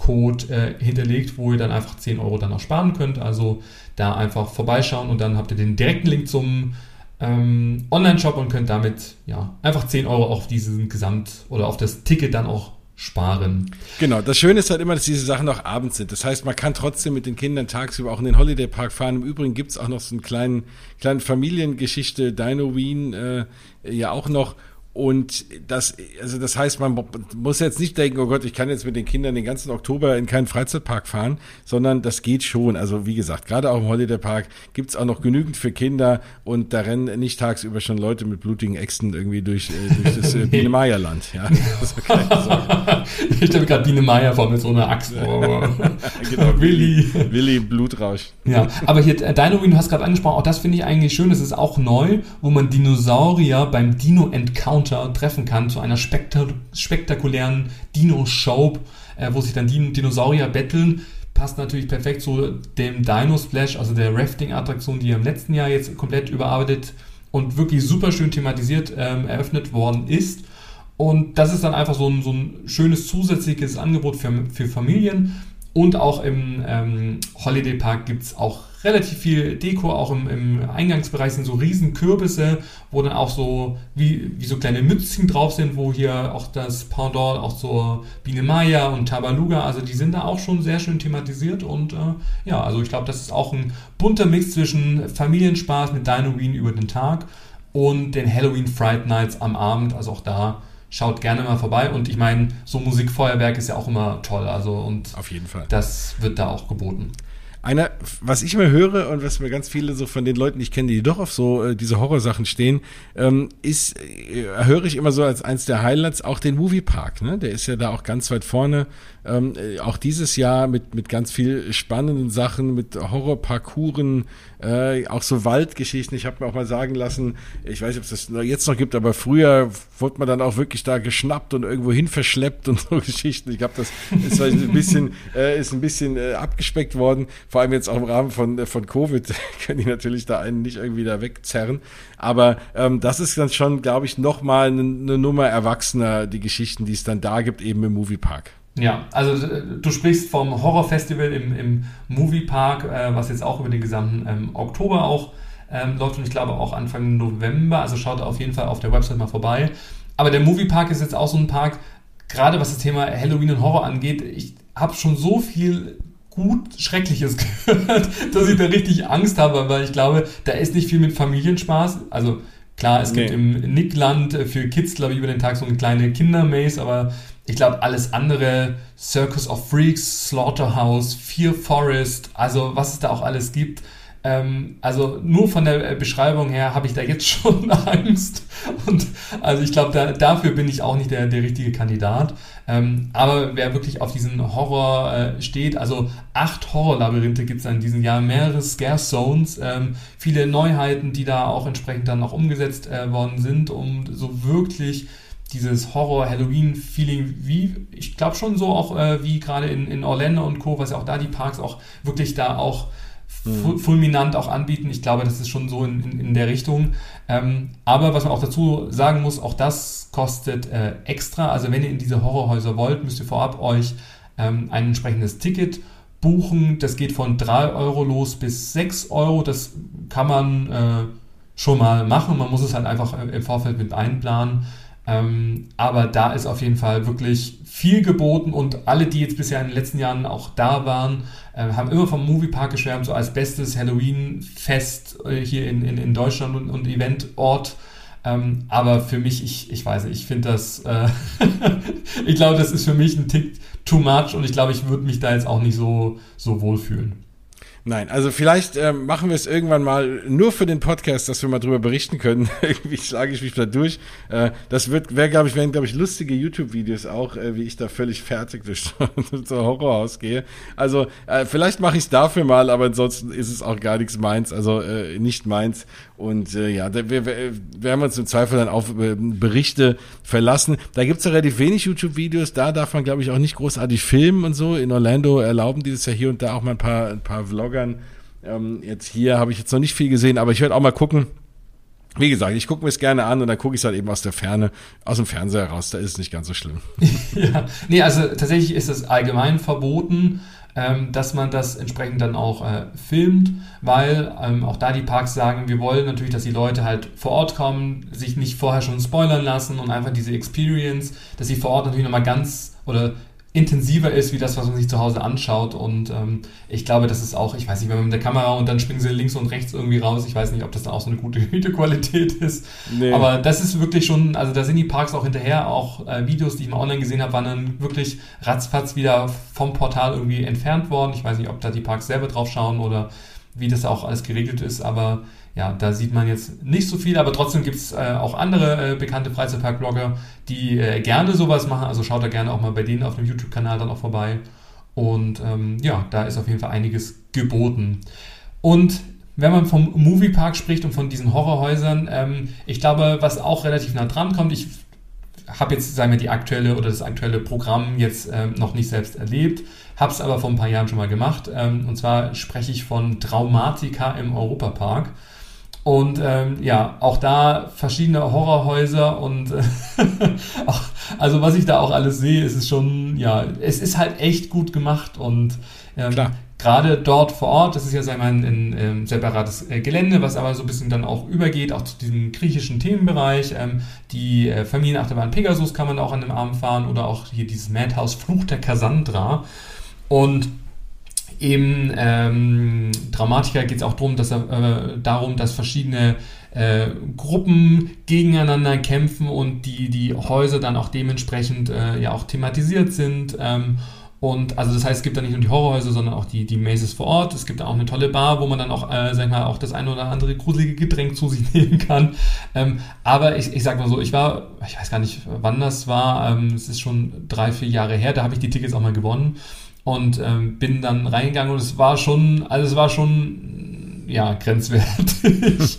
Rabattcode äh, hinterlegt, wo ihr dann einfach 10 Euro dann auch sparen könnt. Also da einfach vorbeischauen und dann habt ihr den direkten Link zum ähm, Online-Shop und könnt damit ja einfach 10 Euro auf diesen Gesamt oder auf das Ticket dann auch sparen. Genau, das Schöne ist halt immer, dass diese Sachen auch abends sind. Das heißt, man kann trotzdem mit den Kindern tagsüber auch in den Holiday Park fahren. Im Übrigen gibt es auch noch so einen kleinen, kleinen Familiengeschichte, Dino Wien äh, ja auch noch. Und das, also das heißt, man muss jetzt nicht denken, oh Gott, ich kann jetzt mit den Kindern den ganzen Oktober in keinen Freizeitpark fahren, sondern das geht schon. Also wie gesagt, gerade auch im Holiday Park gibt's auch noch genügend für Kinder und da rennen nicht tagsüber schon Leute mit blutigen Äxten irgendwie durch, äh, durch das äh, Biene Maya Land. Ja, ich stelle gerade Biene Maya vor mit so einer Axt. Oh. genau, Willi. Willi Blutrausch. Ja, aber hier äh, Dino du hast gerade angesprochen, auch das finde ich eigentlich schön. Das ist auch neu, wo man Dinosaurier beim Dino Encounter Encounter treffen kann zu einer spektak spektakulären Dino-Show, äh, wo sich dann Din Dinosaurier betteln. Passt natürlich perfekt zu dem Dino Splash, also der Rafting-Attraktion, die im letzten Jahr jetzt komplett überarbeitet und wirklich super schön thematisiert ähm, eröffnet worden ist. Und das ist dann einfach so ein, so ein schönes zusätzliches Angebot für, für Familien. Und auch im ähm, Holiday Park gibt es auch relativ viel Deko, auch im, im, Eingangsbereich sind so riesen Kürbisse, wo dann auch so wie, wie so kleine Mützchen drauf sind, wo hier auch das Pendant auch so Biene Maya und Tabaluga, also die sind da auch schon sehr schön thematisiert und äh, ja, also ich glaube, das ist auch ein bunter Mix zwischen Familienspaß mit Dinoween über den Tag und den Halloween Fright Nights am Abend, also auch da schaut gerne mal vorbei. Und ich meine, so Musikfeuerwerk ist ja auch immer toll. Also und auf jeden Fall. Das wird da auch geboten. Einer, was ich immer höre und was mir ganz viele so von den Leuten, die ich kenne, die doch auf so äh, diese Horrorsachen stehen, ähm, ist, äh, höre ich immer so als eins der Highlights auch den Moviepark. Ne? Der ist ja da auch ganz weit vorne. Ähm, äh, auch dieses Jahr mit, mit ganz viel spannenden Sachen, mit Horrorparcouren, äh, auch so Waldgeschichten. Ich habe mir auch mal sagen lassen, ich weiß nicht, ob es das jetzt noch gibt, aber früher wurde man dann auch wirklich da geschnappt und irgendwo hin verschleppt und so Geschichten. Ich glaube, das ist ein bisschen, äh, ist ein bisschen äh, abgespeckt worden. Vor allem jetzt auch im Rahmen von, äh, von Covid können die natürlich da einen nicht irgendwie da wegzerren. Aber ähm, das ist dann schon, glaube ich, nochmal eine, eine Nummer erwachsener, die Geschichten, die es dann da gibt, eben im Moviepark. Ja, also äh, du sprichst vom Horrorfestival im, im Moviepark, äh, was jetzt auch über den gesamten ähm, Oktober auch ähm, läuft und ich glaube auch Anfang November. Also schaut auf jeden Fall auf der Website mal vorbei. Aber der Moviepark ist jetzt auch so ein Park, gerade was das Thema Halloween und Horror angeht. Ich habe schon so viel gut Schreckliches gehört, dass ich da richtig Angst habe, weil ich glaube, da ist nicht viel mit Familienspaß. Also klar, es nee. gibt im Nickland für Kids, glaube ich, über den Tag so eine kleine Kindermaze, aber ich glaube, alles andere, Circus of Freaks, Slaughterhouse, Fear Forest, also was es da auch alles gibt. Ähm, also nur von der Beschreibung her habe ich da jetzt schon Angst. Und also ich glaube, da, dafür bin ich auch nicht der, der richtige Kandidat. Ähm, aber wer wirklich auf diesen Horror äh, steht, also acht Horrorlabyrinthe gibt es in diesem Jahr, mehrere Scare Zones, ähm, viele Neuheiten, die da auch entsprechend dann noch umgesetzt äh, worden sind, um so wirklich dieses Horror-Halloween-Feeling, wie, ich glaube schon so auch äh, wie gerade in, in Orlando und Co., was ja auch da die Parks auch wirklich da auch mhm. fulminant auch anbieten. Ich glaube, das ist schon so in, in, in der Richtung. Ähm, aber was man auch dazu sagen muss, auch das kostet äh, extra. Also wenn ihr in diese Horrorhäuser wollt, müsst ihr vorab euch ähm, ein entsprechendes Ticket buchen. Das geht von 3 Euro los bis 6 Euro. Das kann man äh, schon mal machen. Man muss es halt einfach äh, im Vorfeld mit einplanen. Ähm, aber da ist auf jeden Fall wirklich viel geboten und alle, die jetzt bisher in den letzten Jahren auch da waren, äh, haben immer vom Moviepark geschwärmt, so als bestes Halloween-Fest äh, hier in, in, in Deutschland und, und Eventort. Ähm, aber für mich, ich, ich weiß nicht, ich finde das, äh, ich glaube, das ist für mich ein Tick too much und ich glaube, ich würde mich da jetzt auch nicht so, so wohlfühlen. Nein, also vielleicht äh, machen wir es irgendwann mal nur für den Podcast, dass wir mal drüber berichten können. Irgendwie schlage ich mich da durch. Äh, das wird, wäre, glaube ich, wären, glaube ich, lustige YouTube-Videos auch, äh, wie ich da völlig fertig durch so Horrorhaus gehe. Also äh, vielleicht mache ich es dafür mal, aber ansonsten ist es auch gar nichts meins, also äh, nicht meins. Und äh, ja, da, wir, wir, haben uns im Zweifel dann auf äh, Berichte verlassen. Da gibt's ja relativ wenig YouTube-Videos, da darf man, glaube ich, auch nicht großartig filmen und so. In Orlando erlauben die das ja hier und da auch mal ein paar, ein paar Vloggern. Ähm, jetzt hier habe ich jetzt noch nicht viel gesehen, aber ich werde auch mal gucken. Wie gesagt, ich gucke mir es gerne an und dann gucke ich es halt eben aus der Ferne, aus dem Fernseher raus. Da ist es nicht ganz so schlimm. ja, nee, also tatsächlich ist es allgemein verboten ähm, dass man das entsprechend dann auch äh, filmt, weil ähm, auch da die Parks sagen, wir wollen natürlich, dass die Leute halt vor Ort kommen, sich nicht vorher schon spoilern lassen und einfach diese Experience, dass sie vor Ort natürlich nochmal ganz oder intensiver ist, wie das, was man sich zu Hause anschaut. Und ähm, ich glaube, das ist auch, ich weiß nicht, wenn man mit der Kamera und dann springen sie links und rechts irgendwie raus. Ich weiß nicht, ob das dann auch so eine gute Videoqualität ist. Nee. Aber das ist wirklich schon, also da sind die Parks auch hinterher. Auch äh, Videos, die ich mal online gesehen habe, waren dann wirklich ratzfatz wieder vom Portal irgendwie entfernt worden. Ich weiß nicht, ob da die Parks selber drauf schauen oder wie das auch alles geregelt ist, aber ja, da sieht man jetzt nicht so viel, aber trotzdem gibt es äh, auch andere äh, bekannte Freizeitpark-Blogger, die äh, gerne sowas machen. Also schaut da gerne auch mal bei denen auf dem YouTube-Kanal dann auch vorbei. Und ähm, ja, da ist auf jeden Fall einiges geboten. Und wenn man vom Moviepark spricht und von diesen Horrorhäusern, ähm, ich glaube, was auch relativ nah dran kommt, ich habe jetzt, sagen wir, die aktuelle oder das aktuelle Programm jetzt ähm, noch nicht selbst erlebt, habe es aber vor ein paar Jahren schon mal gemacht. Ähm, und zwar spreche ich von Traumatika im Europapark. Und ähm, ja, auch da verschiedene Horrorhäuser und äh, auch, also was ich da auch alles sehe, ist es schon, ja, es ist halt echt gut gemacht und ähm, gerade dort vor Ort, das ist ja wir, ein, ein, ein ähm, separates äh, Gelände, was aber so ein bisschen dann auch übergeht, auch zu diesem griechischen Themenbereich. Ähm, die äh, Familienachterbahn Pegasus kann man auch an dem Abend fahren oder auch hier dieses Madhouse Fluch der Cassandra. Und im ähm, Dramatiker geht es auch darum, dass, äh, darum, dass verschiedene äh, Gruppen gegeneinander kämpfen und die, die Häuser dann auch dementsprechend äh, ja auch thematisiert sind. Ähm, und also das heißt, es gibt da nicht nur die Horrorhäuser, sondern auch die, die Mazes vor Ort. Es gibt da auch eine tolle Bar, wo man dann auch, äh, sag ich mal, auch das eine oder andere gruselige Getränk zu sich nehmen kann. Ähm, aber ich, ich sag mal so, ich war, ich weiß gar nicht, wann das war, ähm, es ist schon drei, vier Jahre her, da habe ich die Tickets auch mal gewonnen und ähm, bin dann reingegangen und es war schon, also es war schon ja, grenzwertig.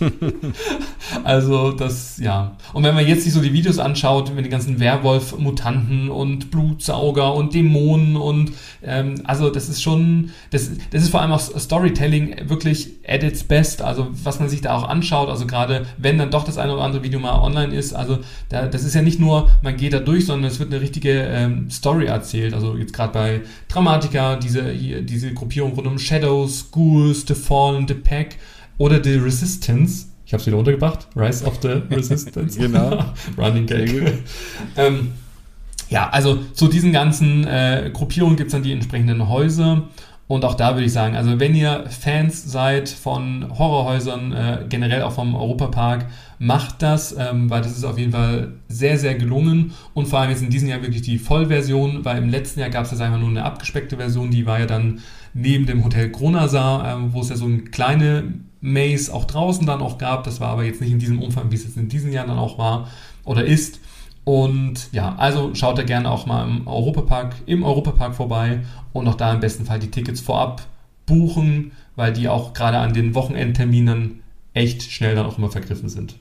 also das, ja. Und wenn man jetzt sich so die Videos anschaut, wenn die ganzen Werwolf-Mutanten und Blutsauger und Dämonen und ähm, also das ist schon, das, das ist vor allem auch Storytelling wirklich at its best. Also was man sich da auch anschaut, also gerade wenn dann doch das eine oder andere Video mal online ist, also da, das ist ja nicht nur, man geht da durch, sondern es wird eine richtige ähm, Story erzählt. Also jetzt gerade bei Dramatica, diese, hier, diese Gruppierung rund um Shadows, Ghouls, The Fallen, The Pack, oder The Resistance. Ich habe es wieder untergebracht. Rise of the Resistance. genau. Running Gag. ähm, ja, also zu diesen ganzen äh, Gruppierungen gibt es dann die entsprechenden Häuser. Und auch da würde ich sagen, also wenn ihr Fans seid von Horrorhäusern, äh, generell auch vom Europapark, macht das, ähm, weil das ist auf jeden Fall sehr, sehr gelungen. Und vor allem jetzt in diesem Jahr wirklich die Vollversion, weil im letzten Jahr gab es jetzt einfach nur eine abgespeckte Version, die war ja dann neben dem Hotel Kronasar, äh, wo es ja so eine kleine Maze auch draußen dann auch gab. Das war aber jetzt nicht in diesem Umfang, wie es jetzt in diesem Jahr dann auch war oder ist. Und ja, also schaut da gerne auch mal im Europapark, im Europapark vorbei und auch da im besten Fall die Tickets vorab buchen, weil die auch gerade an den Wochenendterminen echt schnell dann auch immer vergriffen sind.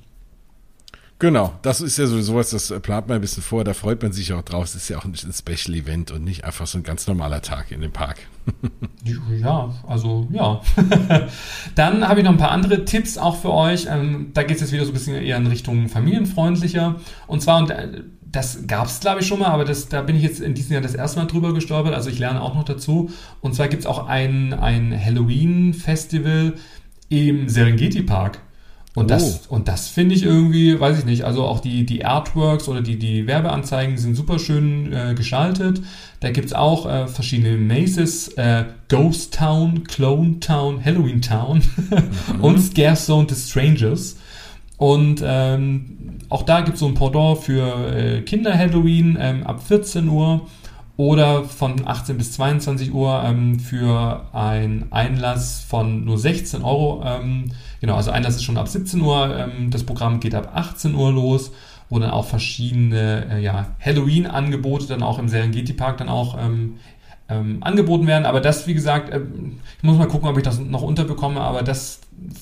Genau, das ist ja sowieso was, das plant man ein bisschen vor, da freut man sich auch drauf. Es ist ja auch ein Special Event und nicht einfach so ein ganz normaler Tag in dem Park. ja, also ja. Dann habe ich noch ein paar andere Tipps auch für euch. Ähm, da geht es jetzt wieder so ein bisschen eher in Richtung familienfreundlicher. Und zwar, und äh, das gab es glaube ich schon mal, aber das, da bin ich jetzt in diesem Jahr das erste Mal drüber gestolpert. Also ich lerne auch noch dazu. Und zwar gibt es auch ein, ein Halloween-Festival im Serengeti Park. Und, oh. das, und das finde ich irgendwie, weiß ich nicht, also auch die, die Artworks oder die, die Werbeanzeigen sind super schön äh, gestaltet. Da gibt es auch äh, verschiedene Maces, äh, Ghost Town, Clone Town, Halloween Town mhm. und Scare Zone the Strangers. Und ähm, auch da gibt es so ein Pendant für äh, Kinder-Halloween ähm, ab 14 Uhr oder von 18 bis 22 Uhr ähm, für ein Einlass von nur 16 Euro. Ähm, genau, also Einlass ist schon ab 17 Uhr. Ähm, das Programm geht ab 18 Uhr los, wo dann auch verschiedene äh, ja, Halloween-Angebote dann auch im Serengeti-Park dann auch ähm, ähm, angeboten werden. Aber das, wie gesagt, äh, ich muss mal gucken, ob ich das noch unterbekomme, aber das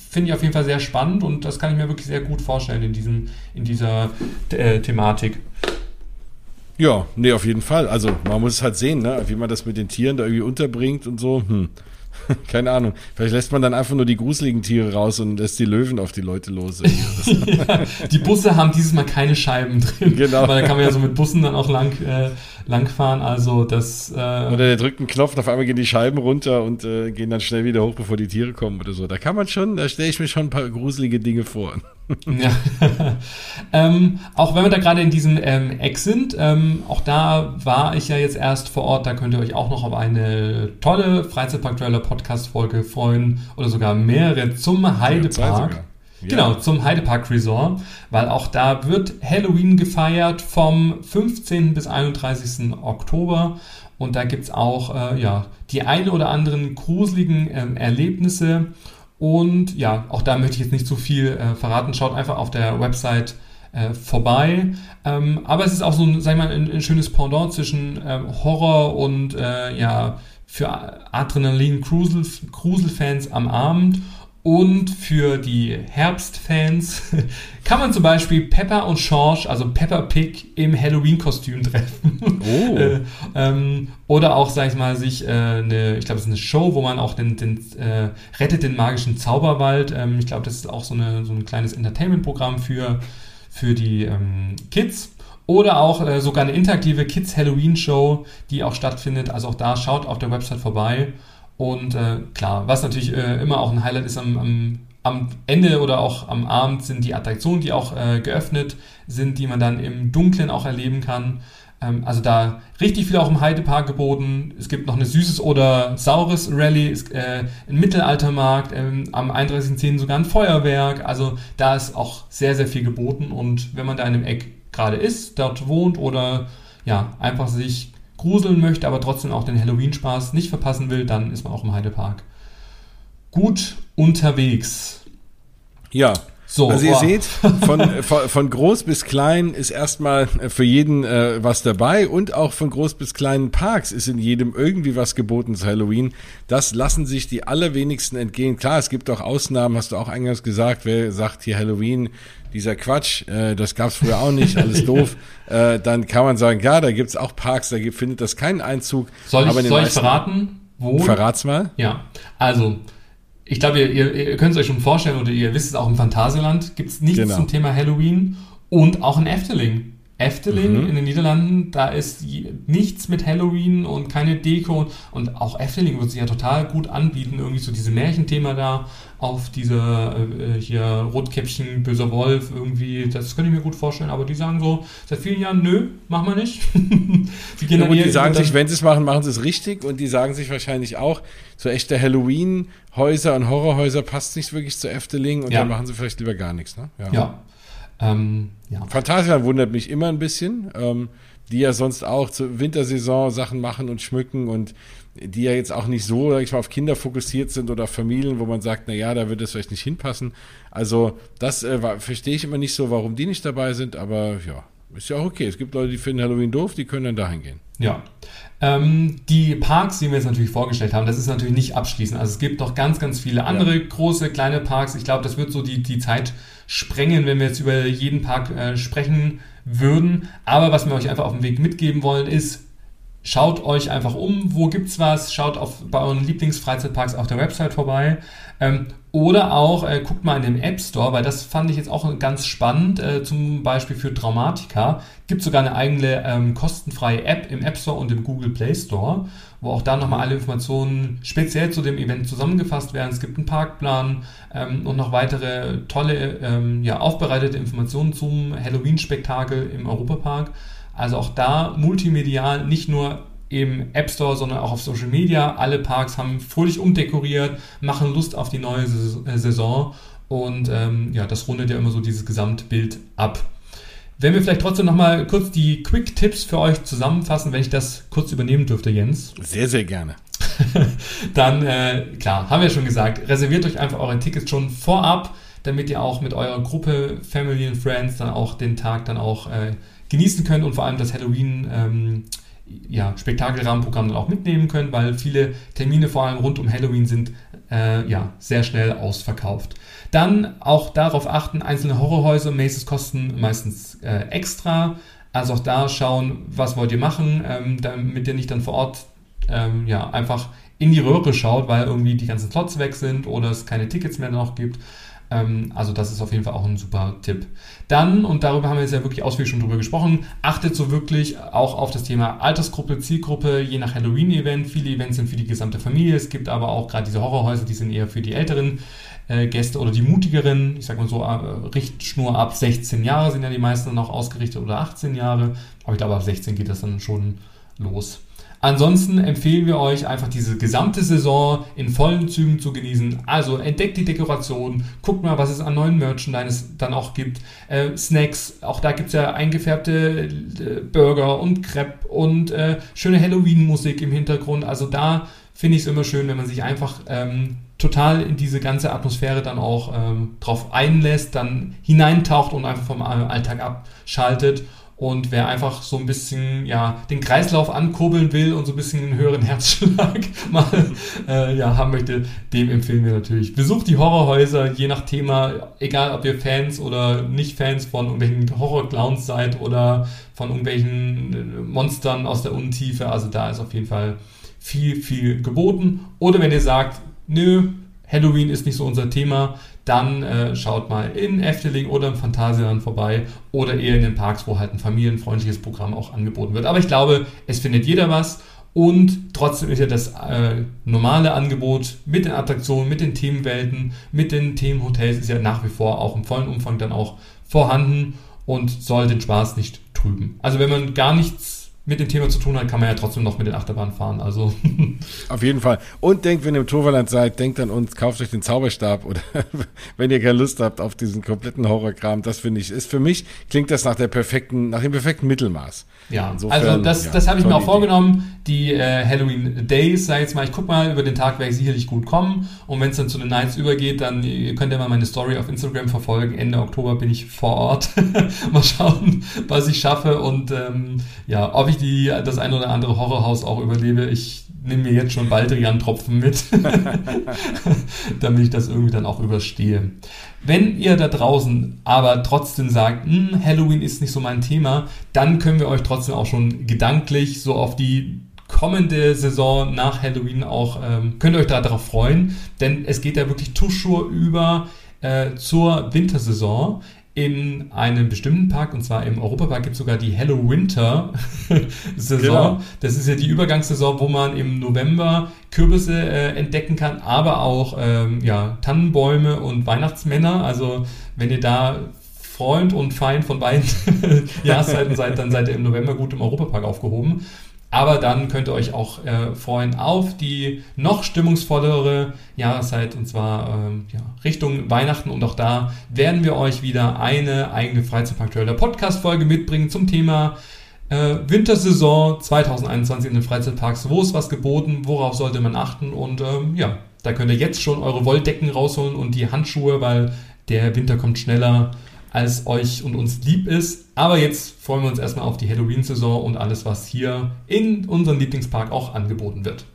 finde ich auf jeden Fall sehr spannend und das kann ich mir wirklich sehr gut vorstellen in, diesem, in dieser äh, Thematik. Ja, nee, auf jeden Fall. Also man muss es halt sehen, ne? wie man das mit den Tieren da irgendwie unterbringt und so. Hm. Keine Ahnung. Vielleicht lässt man dann einfach nur die gruseligen Tiere raus und lässt die Löwen auf die Leute los. ja, die Busse haben dieses Mal keine Scheiben drin. Genau. Weil da kann man ja so mit Bussen dann auch lang, äh, langfahren. Also das. Äh oder der drückt einen Knopf und auf einmal gehen die Scheiben runter und äh, gehen dann schnell wieder hoch, bevor die Tiere kommen oder so. Da kann man schon, da stelle ich mir schon ein paar gruselige Dinge vor. Ja. ähm, auch wenn wir da gerade in diesem ähm, Eck sind, ähm, auch da war ich ja jetzt erst vor Ort, da könnt ihr euch auch noch auf eine tolle Freizeitpark-Trailer Podcast-Folge freuen oder sogar mehrere zum Heidepark. Ja. Genau, zum Heidepark Resort, weil auch da wird Halloween gefeiert vom 15. bis 31. Oktober und da gibt es auch äh, ja, die ein oder anderen gruseligen ähm, Erlebnisse und ja, auch da möchte ich jetzt nicht zu viel äh, verraten. Schaut einfach auf der Website äh, vorbei. Ähm, aber es ist auch so ein, sag ich mal, ein, ein schönes Pendant zwischen ähm, Horror und äh, ja, für Adrenalin-Cruisel-Fans am Abend. Und für die Herbstfans kann man zum Beispiel Pepper und George, also Pepper Pig, im Halloween-Kostüm treffen. Oh. äh, ähm, oder auch, sag ich mal, sich äh, eine, ich glaube, es ist eine Show, wo man auch den, den äh, rettet den magischen Zauberwald. Ähm, ich glaube, das ist auch so, eine, so ein kleines Entertainment-Programm für, für die ähm, Kids. Oder auch äh, sogar eine interaktive Kids Halloween Show, die auch stattfindet. Also auch da schaut auf der Website vorbei. Und äh, klar, was natürlich äh, immer auch ein Highlight ist am, am, am, Ende oder auch am Abend sind die Attraktionen, die auch äh, geöffnet sind, die man dann im Dunkeln auch erleben kann. Ähm, also da richtig viel auch im Heidepark geboten. Es gibt noch eine Süßes oder Saures Rallye, ist, äh, ein Mittelaltermarkt, ähm, am 31.10. sogar ein Feuerwerk. Also da ist auch sehr, sehr viel geboten. Und wenn man da in einem Eck gerade ist, dort wohnt oder ja, einfach sich gruseln möchte, aber trotzdem auch den Halloween-Spaß nicht verpassen will, dann ist man auch im Heidepark gut unterwegs. Ja. So, also ihr boah. seht, von, von, von, groß bis klein ist erstmal für jeden äh, was dabei und auch von groß bis kleinen Parks ist in jedem irgendwie was geboten zu Halloween. Das lassen sich die allerwenigsten entgehen. Klar, es gibt auch Ausnahmen, hast du auch eingangs gesagt, wer sagt hier Halloween, dieser Quatsch, äh, das gab's früher auch nicht, alles doof, äh, dann kann man sagen, ja, da gibt's auch Parks, da gibt, findet das keinen Einzug. Soll ich, soll ich verraten, wo? Verrat's mal. Ja, also, ich glaube, ihr, ihr, ihr könnt es euch schon vorstellen oder ihr wisst es auch im Phantasialand gibt's nichts genau. zum Thema Halloween und auch in Efteling. Efteling mhm. in den Niederlanden, da ist nichts mit Halloween und keine Deko und auch Efteling wird sich ja total gut anbieten, irgendwie so diese Märchenthema da auf dieser äh, hier Rotkäppchen, böser Wolf irgendwie, das könnte ich mir gut vorstellen, aber die sagen so seit vielen Jahren, nö, machen wir nicht. die, ja, gut, die sagen sich, wenn sie es machen, machen sie es richtig und die sagen sich wahrscheinlich auch, so echte Halloween-Häuser und Horrorhäuser passt nicht wirklich zu Efteling und ja. dann machen sie vielleicht lieber gar nichts, ne? ja. ja. Ähm, ja. Phantasialand wundert mich immer ein bisschen, ähm, die ja sonst auch zur Wintersaison Sachen machen und schmücken und die ja jetzt auch nicht so, sag ich mal, auf Kinder fokussiert sind oder auf Familien, wo man sagt, na ja, da würde es vielleicht nicht hinpassen. Also das äh, verstehe ich immer nicht so, warum die nicht dabei sind, aber ja, ist ja auch okay. Es gibt Leute, die finden Halloween doof, die können dann dahin gehen. Ja. Ähm, die Parks, die wir jetzt natürlich vorgestellt haben, das ist natürlich nicht abschließend. Also es gibt noch ganz, ganz viele andere ja. große, kleine Parks. Ich glaube, das wird so die, die Zeit sprengen, wenn wir jetzt über jeden Park äh, sprechen würden. Aber was wir euch einfach auf dem Weg mitgeben wollen, ist, Schaut euch einfach um, wo gibt's was, schaut auf, bei euren Lieblingsfreizeitparks auf der Website vorbei. Ähm, oder auch äh, guckt mal in dem App Store, weil das fand ich jetzt auch ganz spannend, äh, zum Beispiel für Dramatica. Gibt sogar eine eigene ähm, kostenfreie App im App Store und im Google Play Store, wo auch da nochmal alle Informationen speziell zu dem Event zusammengefasst werden. Es gibt einen Parkplan ähm, und noch weitere tolle, ähm, ja, aufbereitete Informationen zum Halloween-Spektakel im Europapark. Also auch da multimedial, nicht nur im App Store, sondern auch auf Social Media. Alle Parks haben fröhlich umdekoriert, machen Lust auf die neue äh, Saison und ähm, ja, das rundet ja immer so dieses Gesamtbild ab. Wenn wir vielleicht trotzdem nochmal kurz die Quick-Tipps für euch zusammenfassen, wenn ich das kurz übernehmen dürfte, Jens. Sehr, sehr gerne. Dann, äh, klar, haben wir schon gesagt, reserviert euch einfach eure Tickets schon vorab, damit ihr auch mit eurer Gruppe, Family und Friends dann auch den Tag dann auch äh, genießen könnt und vor allem das Halloween ähm, ja, Spektakelrahmenprogramm dann auch mitnehmen könnt, weil viele Termine vor allem rund um Halloween sind äh, ja, sehr schnell ausverkauft. Dann auch darauf achten, einzelne Horrorhäuser und Maces kosten meistens äh, extra. Also auch da schauen, was wollt ihr machen, ähm, damit ihr nicht dann vor Ort ähm, ja, einfach in die Röhre schaut, weil irgendwie die ganzen Slots weg sind oder es keine Tickets mehr noch gibt. Ähm, also das ist auf jeden Fall auch ein super Tipp. Dann, und darüber haben wir jetzt ja wirklich ausführlich schon drüber gesprochen, achtet so wirklich auch auf das Thema Altersgruppe, Zielgruppe, je nach Halloween-Event. Viele Events sind für die gesamte Familie. Es gibt aber auch gerade diese Horrorhäuser, die sind eher für die älteren äh, Gäste oder die mutigeren. Ich sag mal so, äh, Richtschnur ab 16 Jahre sind ja die meisten noch ausgerichtet oder 18 Jahre. Aber ich glaube, ab 16 geht das dann schon los. Ansonsten empfehlen wir euch einfach diese gesamte Saison in vollen Zügen zu genießen. Also entdeckt die Dekoration, guckt mal, was es an neuen Merchandise dann auch gibt. Äh, Snacks, auch da gibt es ja eingefärbte äh, Burger und Crepe und äh, schöne Halloween-Musik im Hintergrund. Also da finde ich es immer schön, wenn man sich einfach ähm, total in diese ganze Atmosphäre dann auch ähm, drauf einlässt, dann hineintaucht und einfach vom Alltag abschaltet und wer einfach so ein bisschen ja, den Kreislauf ankurbeln will und so ein bisschen einen höheren Herzschlag mal äh, ja, haben möchte, dem empfehlen wir natürlich. Besucht die Horrorhäuser, je nach Thema, egal ob ihr Fans oder nicht Fans von irgendwelchen Horror-Clowns seid oder von irgendwelchen äh, Monstern aus der Untiefe. Also da ist auf jeden Fall viel, viel geboten. Oder wenn ihr sagt, nö, Halloween ist nicht so unser Thema, dann äh, schaut mal in Efteling oder im Phantasialand vorbei oder eher in den Parks, wo halt ein familienfreundliches Programm auch angeboten wird. Aber ich glaube, es findet jeder was und trotzdem ist ja das äh, normale Angebot mit den Attraktionen, mit den Themenwelten, mit den Themenhotels ist ja nach wie vor auch im vollen Umfang dann auch vorhanden und soll den Spaß nicht trüben. Also wenn man gar nichts mit dem Thema zu tun hat, kann man ja trotzdem noch mit den Achterbahnen fahren. Also. Auf jeden Fall. Und denkt, wenn ihr im Toverland seid, denkt an uns, kauft euch den Zauberstab oder wenn ihr keine Lust habt auf diesen kompletten Horrorkram. Das finde ich, ist für mich, klingt das nach der perfekten, nach dem perfekten Mittelmaß. Ja, Insofern, also das, ja, das habe ich mir auch vorgenommen. Die äh, Halloween Days, sag ich jetzt mal, ich guck mal, über den Tag werde ich sicherlich gut kommen. Und wenn es dann zu den Nights übergeht, dann könnt ihr mal meine Story auf Instagram verfolgen. Ende Oktober bin ich vor Ort. mal schauen, was ich schaffe und ähm, ja, ob ich die, das ein oder andere Horrorhaus auch überlebe. Ich nehme mir jetzt schon Baldrian-Tropfen mit, damit ich das irgendwie dann auch überstehe. Wenn ihr da draußen aber trotzdem sagt, hm, Halloween ist nicht so mein Thema, dann können wir euch trotzdem auch schon gedanklich so auf die kommende Saison nach Halloween auch, ähm, könnt ihr euch da darauf freuen, denn es geht ja wirklich Tuschur über äh, zur Wintersaison in einem bestimmten Park, und zwar im Europapark gibt es sogar die Hello Winter Saison. Genau. Das ist ja die Übergangssaison, wo man im November Kürbisse äh, entdecken kann, aber auch ähm, ja, Tannenbäume und Weihnachtsmänner. Also wenn ihr da Freund und Feind von beiden Jahreszeiten seid, dann seid ihr im November gut im Europapark aufgehoben. Aber dann könnt ihr euch auch äh, freuen auf die noch stimmungsvollere Jahreszeit und zwar ähm, ja, Richtung Weihnachten. Und auch da werden wir euch wieder eine eigene Freizeitpark-Trailer Podcast-Folge mitbringen zum Thema äh, Wintersaison 2021 in den Freizeitparks. Wo ist was geboten? Worauf sollte man achten? Und ähm, ja, da könnt ihr jetzt schon eure Wolldecken rausholen und die Handschuhe, weil der Winter kommt schneller als euch und uns lieb ist. Aber jetzt freuen wir uns erstmal auf die Halloween-Saison und alles, was hier in unserem Lieblingspark auch angeboten wird.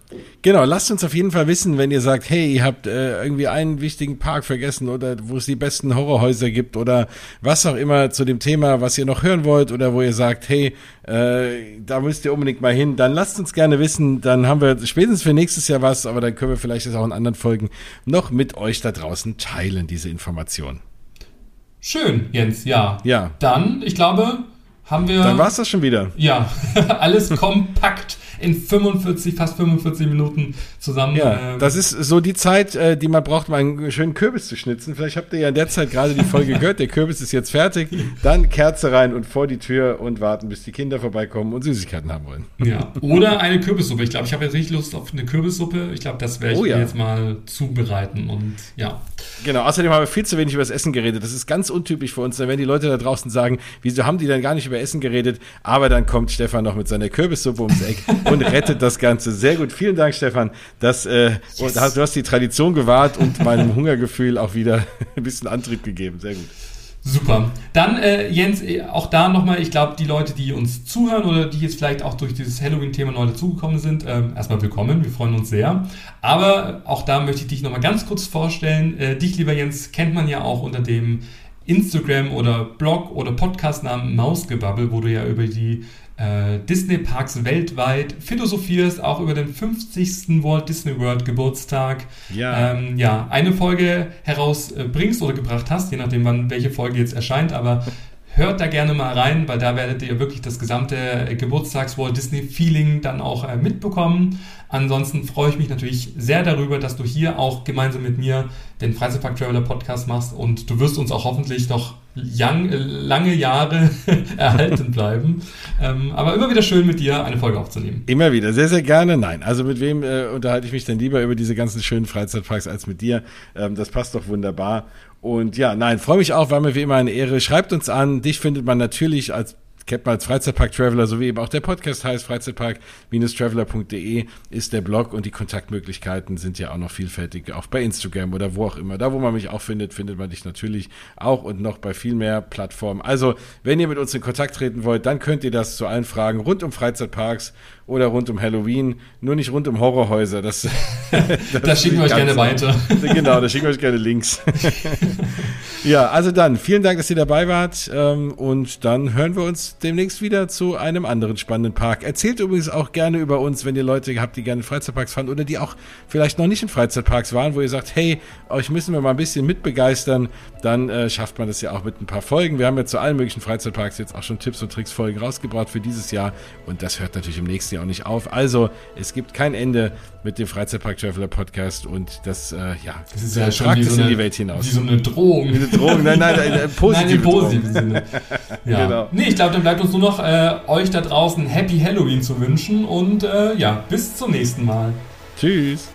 Genau, lasst uns auf jeden Fall wissen, wenn ihr sagt, hey, ihr habt äh, irgendwie einen wichtigen Park vergessen oder wo es die besten Horrorhäuser gibt oder was auch immer zu dem Thema, was ihr noch hören wollt oder wo ihr sagt, hey, äh, da müsst ihr unbedingt mal hin, dann lasst uns gerne wissen, dann haben wir spätestens für nächstes Jahr was, aber dann können wir vielleicht das auch in anderen Folgen noch mit euch da draußen teilen, diese Information. Schön, Jens, ja. Ja. Dann, ich glaube, haben wir. Dann war es das schon wieder. Ja, alles kompakt in 45, fast 45 Minuten zusammen. Ja, ähm, das ist so die Zeit, äh, die man braucht, um einen schönen Kürbis zu schnitzen. Vielleicht habt ihr ja in der Zeit gerade die Folge gehört. Der Kürbis ist jetzt fertig. Dann Kerze rein und vor die Tür und warten, bis die Kinder vorbeikommen und Süßigkeiten haben wollen. Ja, oder eine Kürbissuppe. Ich glaube, ich habe jetzt richtig Lust auf eine Kürbissuppe. Ich glaube, das werde ich oh, ja. mir jetzt mal zubereiten und ja. Genau, außerdem haben wir viel zu wenig über das Essen geredet. Das ist ganz untypisch für uns. Da werden die Leute da draußen sagen, wieso haben die dann gar nicht über Essen geredet? Aber dann kommt Stefan noch mit seiner Kürbissuppe ums Eck und rettet das Ganze. Sehr gut. Vielen Dank, Stefan. Das, äh, yes. du hast die Tradition gewahrt und meinem Hungergefühl auch wieder ein bisschen Antrieb gegeben. Sehr gut. Super. Dann, äh, Jens, äh, auch da nochmal, ich glaube, die Leute, die uns zuhören oder die jetzt vielleicht auch durch dieses Halloween-Thema neu dazugekommen sind, äh, erstmal willkommen, wir freuen uns sehr. Aber auch da möchte ich dich nochmal ganz kurz vorstellen. Äh, dich, lieber Jens, kennt man ja auch unter dem Instagram oder Blog oder Podcastnamen Mausgebabbel, wo du ja über die äh, Disney-Parks weltweit philosophierst, auch über den 50. Walt Disney World Geburtstag. Ja. Ähm, ja, eine Folge herausbringst oder gebracht hast, je nachdem, wann welche Folge jetzt erscheint, aber hört da gerne mal rein, weil da werdet ihr wirklich das gesamte Geburtstags-Walt Disney-Feeling dann auch äh, mitbekommen. Ansonsten freue ich mich natürlich sehr darüber, dass du hier auch gemeinsam mit mir den Freizeitpark Traveler Podcast machst und du wirst uns auch hoffentlich noch young, lange Jahre erhalten bleiben. ähm, aber immer wieder schön mit dir eine Folge aufzunehmen. Immer wieder, sehr, sehr gerne. Nein, also mit wem äh, unterhalte ich mich denn lieber über diese ganzen schönen Freizeitparks als mit dir? Ähm, das passt doch wunderbar. Und ja, nein, freue mich auch, war mir wie immer eine Ehre. Schreibt uns an. Dich findet man natürlich als kennt man als Freizeitpark Traveler, so wie eben auch der Podcast heißt, freizeitpark-traveler.de ist der Blog und die Kontaktmöglichkeiten sind ja auch noch vielfältig, auch bei Instagram oder wo auch immer. Da, wo man mich auch findet, findet man dich natürlich auch und noch bei viel mehr Plattformen. Also, wenn ihr mit uns in Kontakt treten wollt, dann könnt ihr das zu allen Fragen rund um Freizeitparks oder rund um Halloween, nur nicht rund um Horrorhäuser. Das, das da schicken wir euch gerne weiter. Genau, da schicken wir euch gerne Links. ja, also dann, vielen Dank, dass ihr dabei wart ähm, und dann hören wir uns demnächst wieder zu einem anderen spannenden Park. Erzählt übrigens auch gerne über uns, wenn ihr Leute habt, die gerne Freizeitparks fahren oder die auch vielleicht noch nicht in Freizeitparks waren, wo ihr sagt, hey, euch müssen wir mal ein bisschen mitbegeistern, dann äh, schafft man das ja auch mit ein paar Folgen. Wir haben ja zu allen möglichen Freizeitparks jetzt auch schon Tipps und Tricks Folgen rausgebracht für dieses Jahr und das hört natürlich im nächsten Jahr auch nicht auf. Also, es gibt kein Ende mit dem Freizeitpark Traveler Podcast und das, äh, ja, das ist ja schon wie so, eine, in die Welt hinaus. wie so eine Drohung. Wie eine Drohung, nein, nein, eine positive nein, im positiven Sinne. Ja. Genau. Nee, ich glaube, dann bleibt uns nur noch äh, euch da draußen Happy Halloween zu wünschen und äh, ja, bis zum nächsten Mal. Tschüss.